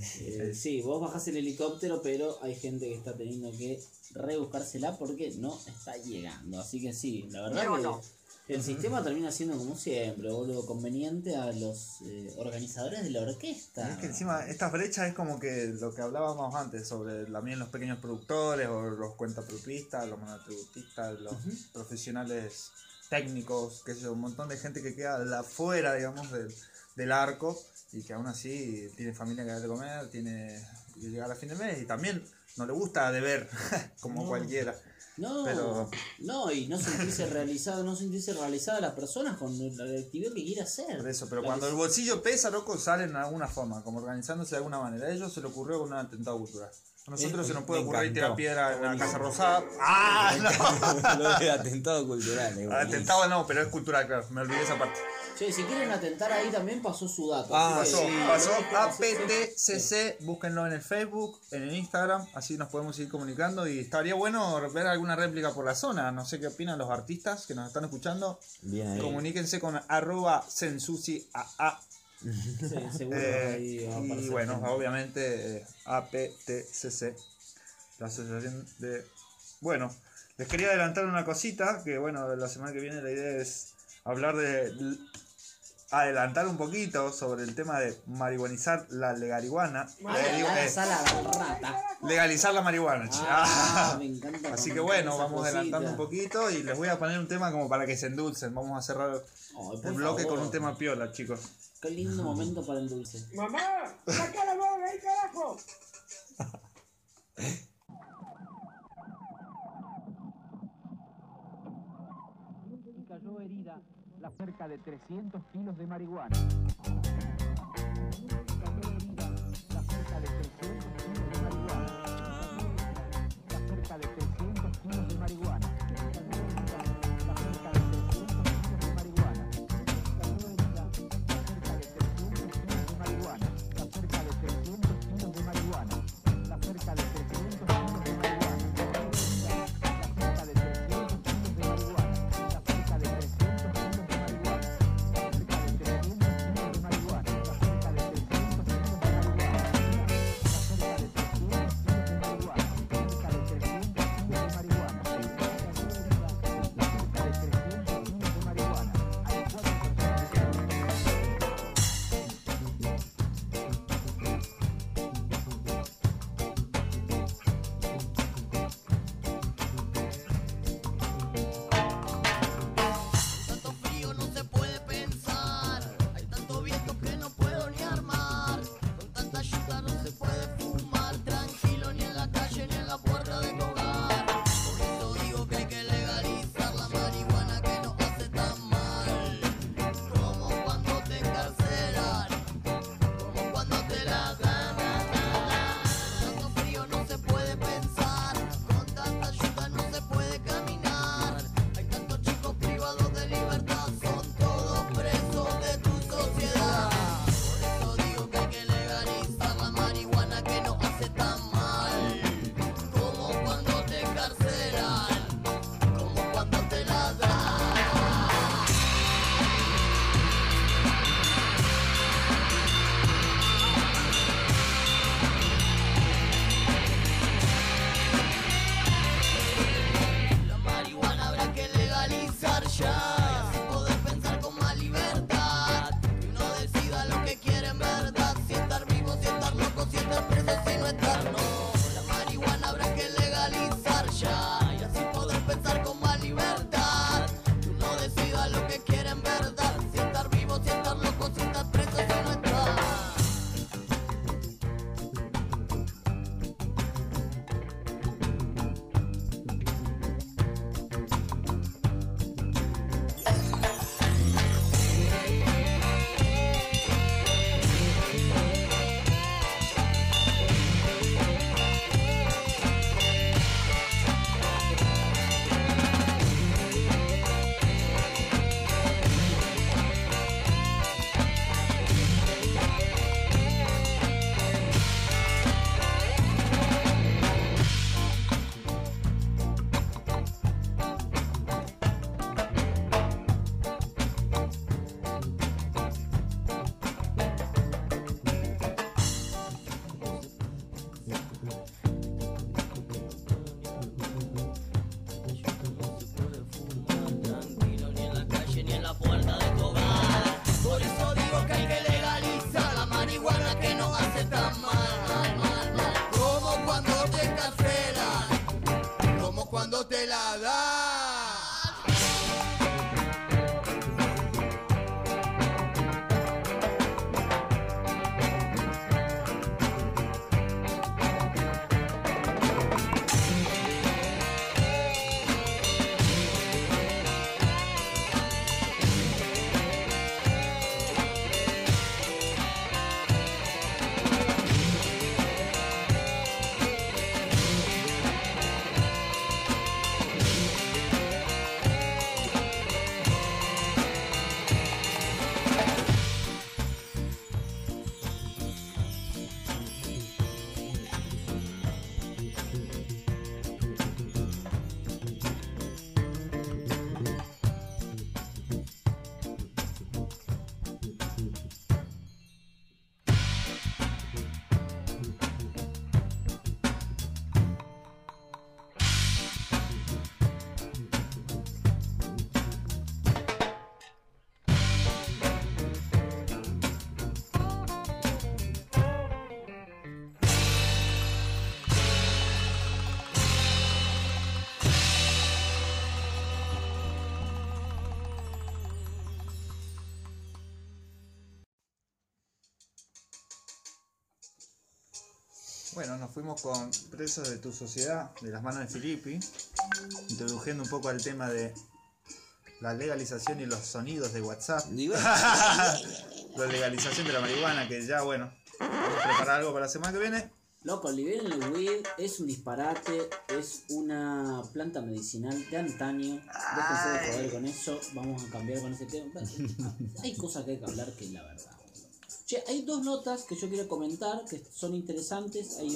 Eh, sí, vos bajás el helicóptero, pero hay gente que está teniendo que rebuscársela porque no está llegando. Así que sí, la verdad que no. el sistema termina siendo como siempre, boludo, conveniente a los eh, organizadores de la orquesta. Es que encima estas brechas es como que lo que hablábamos antes sobre también los pequeños productores o los cuentapropistas, los monotributistas, los profesionales técnicos, que es un montón de gente que queda afuera, digamos, del, del arco y que aún así tiene familia que dar de comer, tiene que llegar a fin de mes y también no le gusta deber como No. cualquiera. No, Pero no, y no sentirse realizado, no sentirse realizada las personas con la actividad que quiere hacer. Por eso, pero La cuando que- el bolsillo pesa, loco, salen de alguna forma, como organizándose de alguna manera. A ellos se le ocurrió con un atentado cultural. A nosotros Eh, se nos puede ocurrir encantó. tirar piedra en la. Casa Rosada. ¡Ah! No. lo de atentado cultural. eh. Atentado no, pero es cultural, claro. Me olvidé esa parte. Che, si quieren atentar ahí también pasó su dato. Ah, Pasó, pasó Sí, sí, APTCC, búsquenlo en el Facebook, en el Instagram, así nos podemos ir comunicando y estaría bueno ver alguna réplica por la zona. No sé qué opinan los artistas que nos están escuchando. Bien ahí. Comuníquense con arroba sensusi AA seguro Eh, y bueno, obviamente eh, APTCC, la asociación de... Bueno, les quería adelantar una cosita, que bueno, la semana que viene la idea es hablar de... Adelantar un poquito sobre el tema de marihuanizar la legarihuana. Legalizar la rata. legalizar la marihuana. Ah, me encanta Así que bueno, vamos adelantando un poquito y les voy a poner un tema como para que se endulcen. Vamos a cerrar por el bloque favor. con un tema piola, chicos. Qué lindo momento para el dulce. ¡Mamá! ¡Saca la mano de ahí, carajo! y cayó herida la cerca de 300 kilos de marihuana. Cayó herida la cerca de 300 Bueno, nos fuimos con Presos de tu Sociedad, de las manos de Filippi, introduciendo un poco al tema de la legalización y los sonidos de WhatsApp. la legalización de la marihuana, que ya, bueno, vamos a preparar algo para la semana que viene. Loco, liberen el weed, es un disparate, es una planta medicinal de antaño. Déjense de joder con eso, vamos a cambiar con ese tema. Hay cosas que hay que hablar que es la verdad. Che, hay dos notas que yo quiero comentar que son interesantes. Hay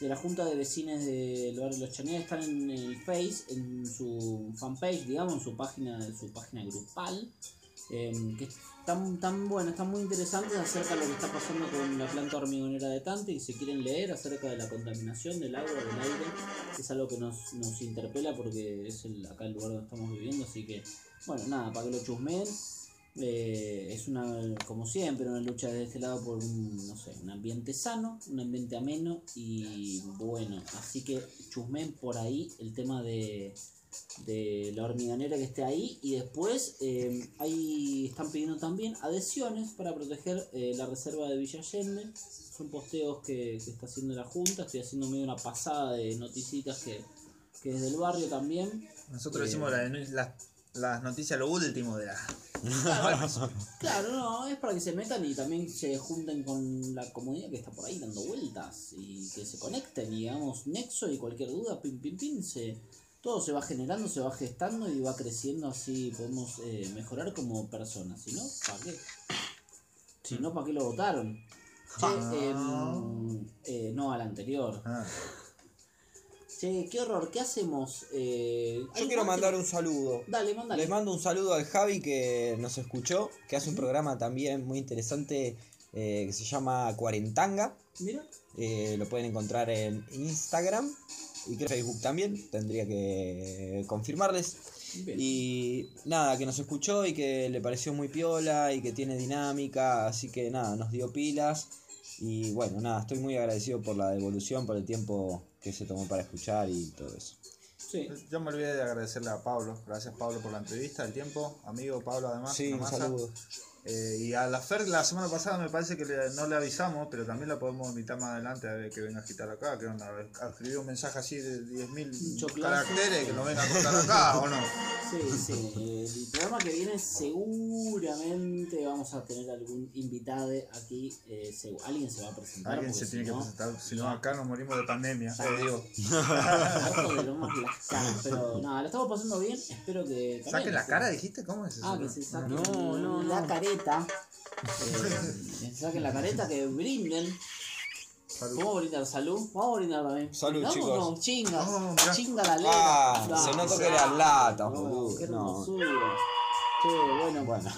de, la Junta de Vecinos del barrio Los Chaneas, están en el Face, en su fanpage, digamos, en su página, su página grupal. em, que están tan buenas, están muy interesantes acerca de lo que está pasando con la planta hormigonera de Tante y si quieren leer acerca de la contaminación del agua, del aire, es algo que nos, nos interpela porque es el, acá el lugar donde estamos viviendo, así que bueno, nada, para que lo chusmeen. Eh, es una, como siempre, una lucha de este lado por un, no sé, un ambiente sano, un ambiente ameno y bueno, así que chusmen por ahí el tema de, de la hormiganera que esté ahí y después eh, ahí están pidiendo también adhesiones para proteger eh, la reserva de Villa Allende. Son posteos que, que está haciendo la Junta, estoy haciendo medio una pasada de noticitas que, que es del barrio también. Nosotros Eh, decimos la- la- las noticias, lo último de la. Claro, no, es para que se metan y también se junten con la comunidad que está por ahí dando vueltas y que se conecten y hagamos nexo y cualquier duda, pim, pim, pim, se, todo se va generando, se va gestando y va creciendo, así podemos eh, mejorar como personas. Si no, ¿para qué? Si no, ¿para qué lo votaron? Che, em, eh, no al anterior. Che, qué horror, ¿qué hacemos? Eh, Yo ¿hay quiero mandar un saludo. Dale, mandale. Les mando un saludo al Javi que nos escuchó, que hace un programa también muy interesante eh, que se llama Cuarentanga. Mira. Eh, lo pueden encontrar en Instagram y creo que Facebook también. Tendría que confirmarles. Bien. Y nada, que nos escuchó y que le pareció muy piola y que tiene dinámica. Así que nada, nos dio pilas. Y bueno, nada, estoy muy agradecido por la devolución, por el tiempo que se tomó para escuchar y todo eso. Yo me olvidé de agradecerle a Pablo. Gracias, Pablo, por la entrevista, el tiempo. Amigo Pablo, además. Sí, un masa. saludo. Eh, y a la Fer la semana pasada me parece que le- no le avisamos, pero también la podemos invitar más adelante a ver que venga a agitar acá. Que onda, a escribir un mensaje así de 10.000 Choclazo. caracteres que lo venga a contar acá, ¿o no? Sí, sí. el programa que viene seguramente vamos a tener algún invitado aquí. eh, alguien se va a presentar. Alguien se si tiene que no, presentar, si no acá nos morimos de pandemia. Ya. eh, digo. Pero nada, lo estamos pasando bien. Espero que. también ¿Saque la cara, dijiste? ¿Cómo es eso? Ah, que se saquen No, no, la no. Careta. Eh, que se saquen la careta, que brinden. ¿Cómo brindar? ¿Salud? Vamos a brindar también. Salud, ¿Brindamos? chicos. No, chinga. Oh, chinga la letra. Ah, No, se notó que boludo. Qué No. hermosura. Che, bueno, bueno.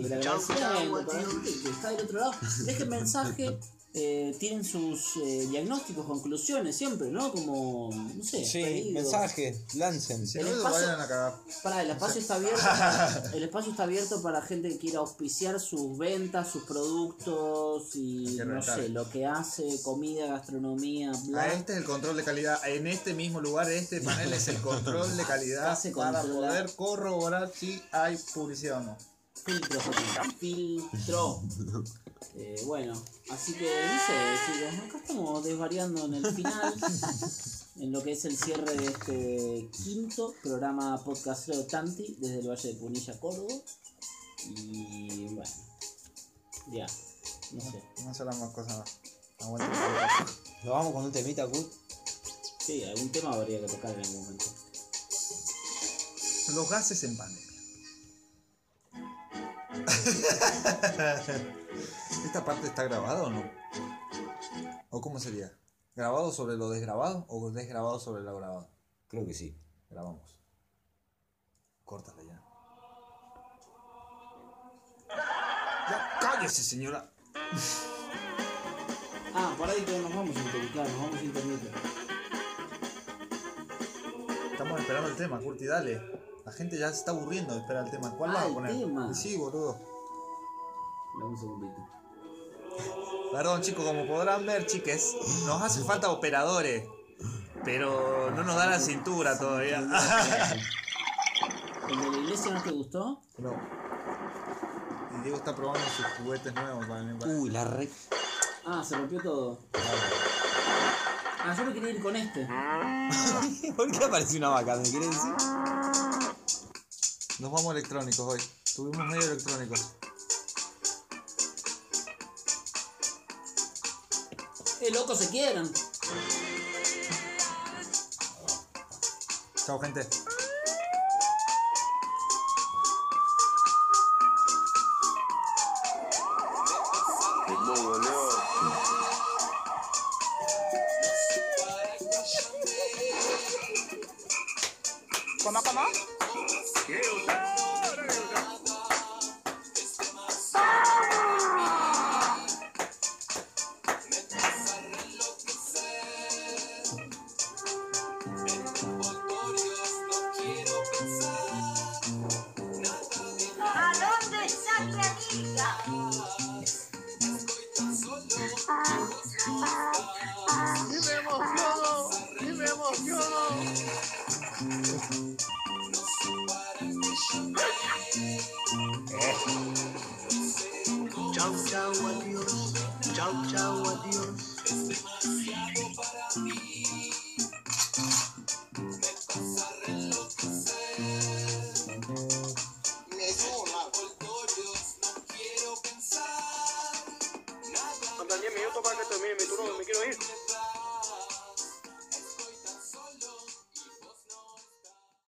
Y el agradecimiento para la gente que está del otro lado. Dejen mensaje. Eh, tienen sus eh, diagnósticos, conclusiones siempre, ¿no? Como, no sé, Sí, mensaje, lancen. Si El espacio- vayan a cagar. El espacio está abierto. El espacio está abierto para gente que quiera auspiciar sus ventas, sus productos y no sé, lo que hace, comida, gastronomía, bla. Ah, este es el control de calidad. En este mismo lugar, este panel es el control de calidad para controlar. poder corroborar si hay publicidad o no. Filtro, filtro. Eh, bueno, así que no sé, chicos, acá estamos desvariando en el final, en lo que es el cierre de este quinto programa podcastero de Tanti desde el Valle de Punilla, Córdoba. Y bueno, ya, no sé. No más cosas más. Aguante. Nos vamos con un temita, Kurt. Sí, algún tema habría que tocar en algún momento. Los gases en pandemia. ¿Esta parte está grabada o no? ¿O cómo sería? ¿Grabado sobre lo desgrabado o desgrabado sobre lo grabado? Creo que sí. Grabamos. Córtala ya. Ya cállese, señora. Ah, por ahí que nos vamos a internet, claro, nos vamos a internet. Estamos esperando el tema, Curti, dale. La gente ya se está aburriendo de esperar el tema. ¿Cuál Ah, vas a el poner? tema. Sí, boludo. Dame un segundito. Perdón, chicos, como podrán ver, chiques, nos hace falta operadores. Pero no nos da la cintura todavía. ¿El de la iglesia no te gustó? no. Y Diego está probando sus juguetes nuevos para el Uy, la re. Ah, se rompió todo. Ah, yo me quería ir con este. ¿Por qué apareció una vaca? ¿Me quieres decir? Nos vamos electrónicos hoy. Tuvimos medio electrónicos. Eh, locos se quieren. Chao, gente.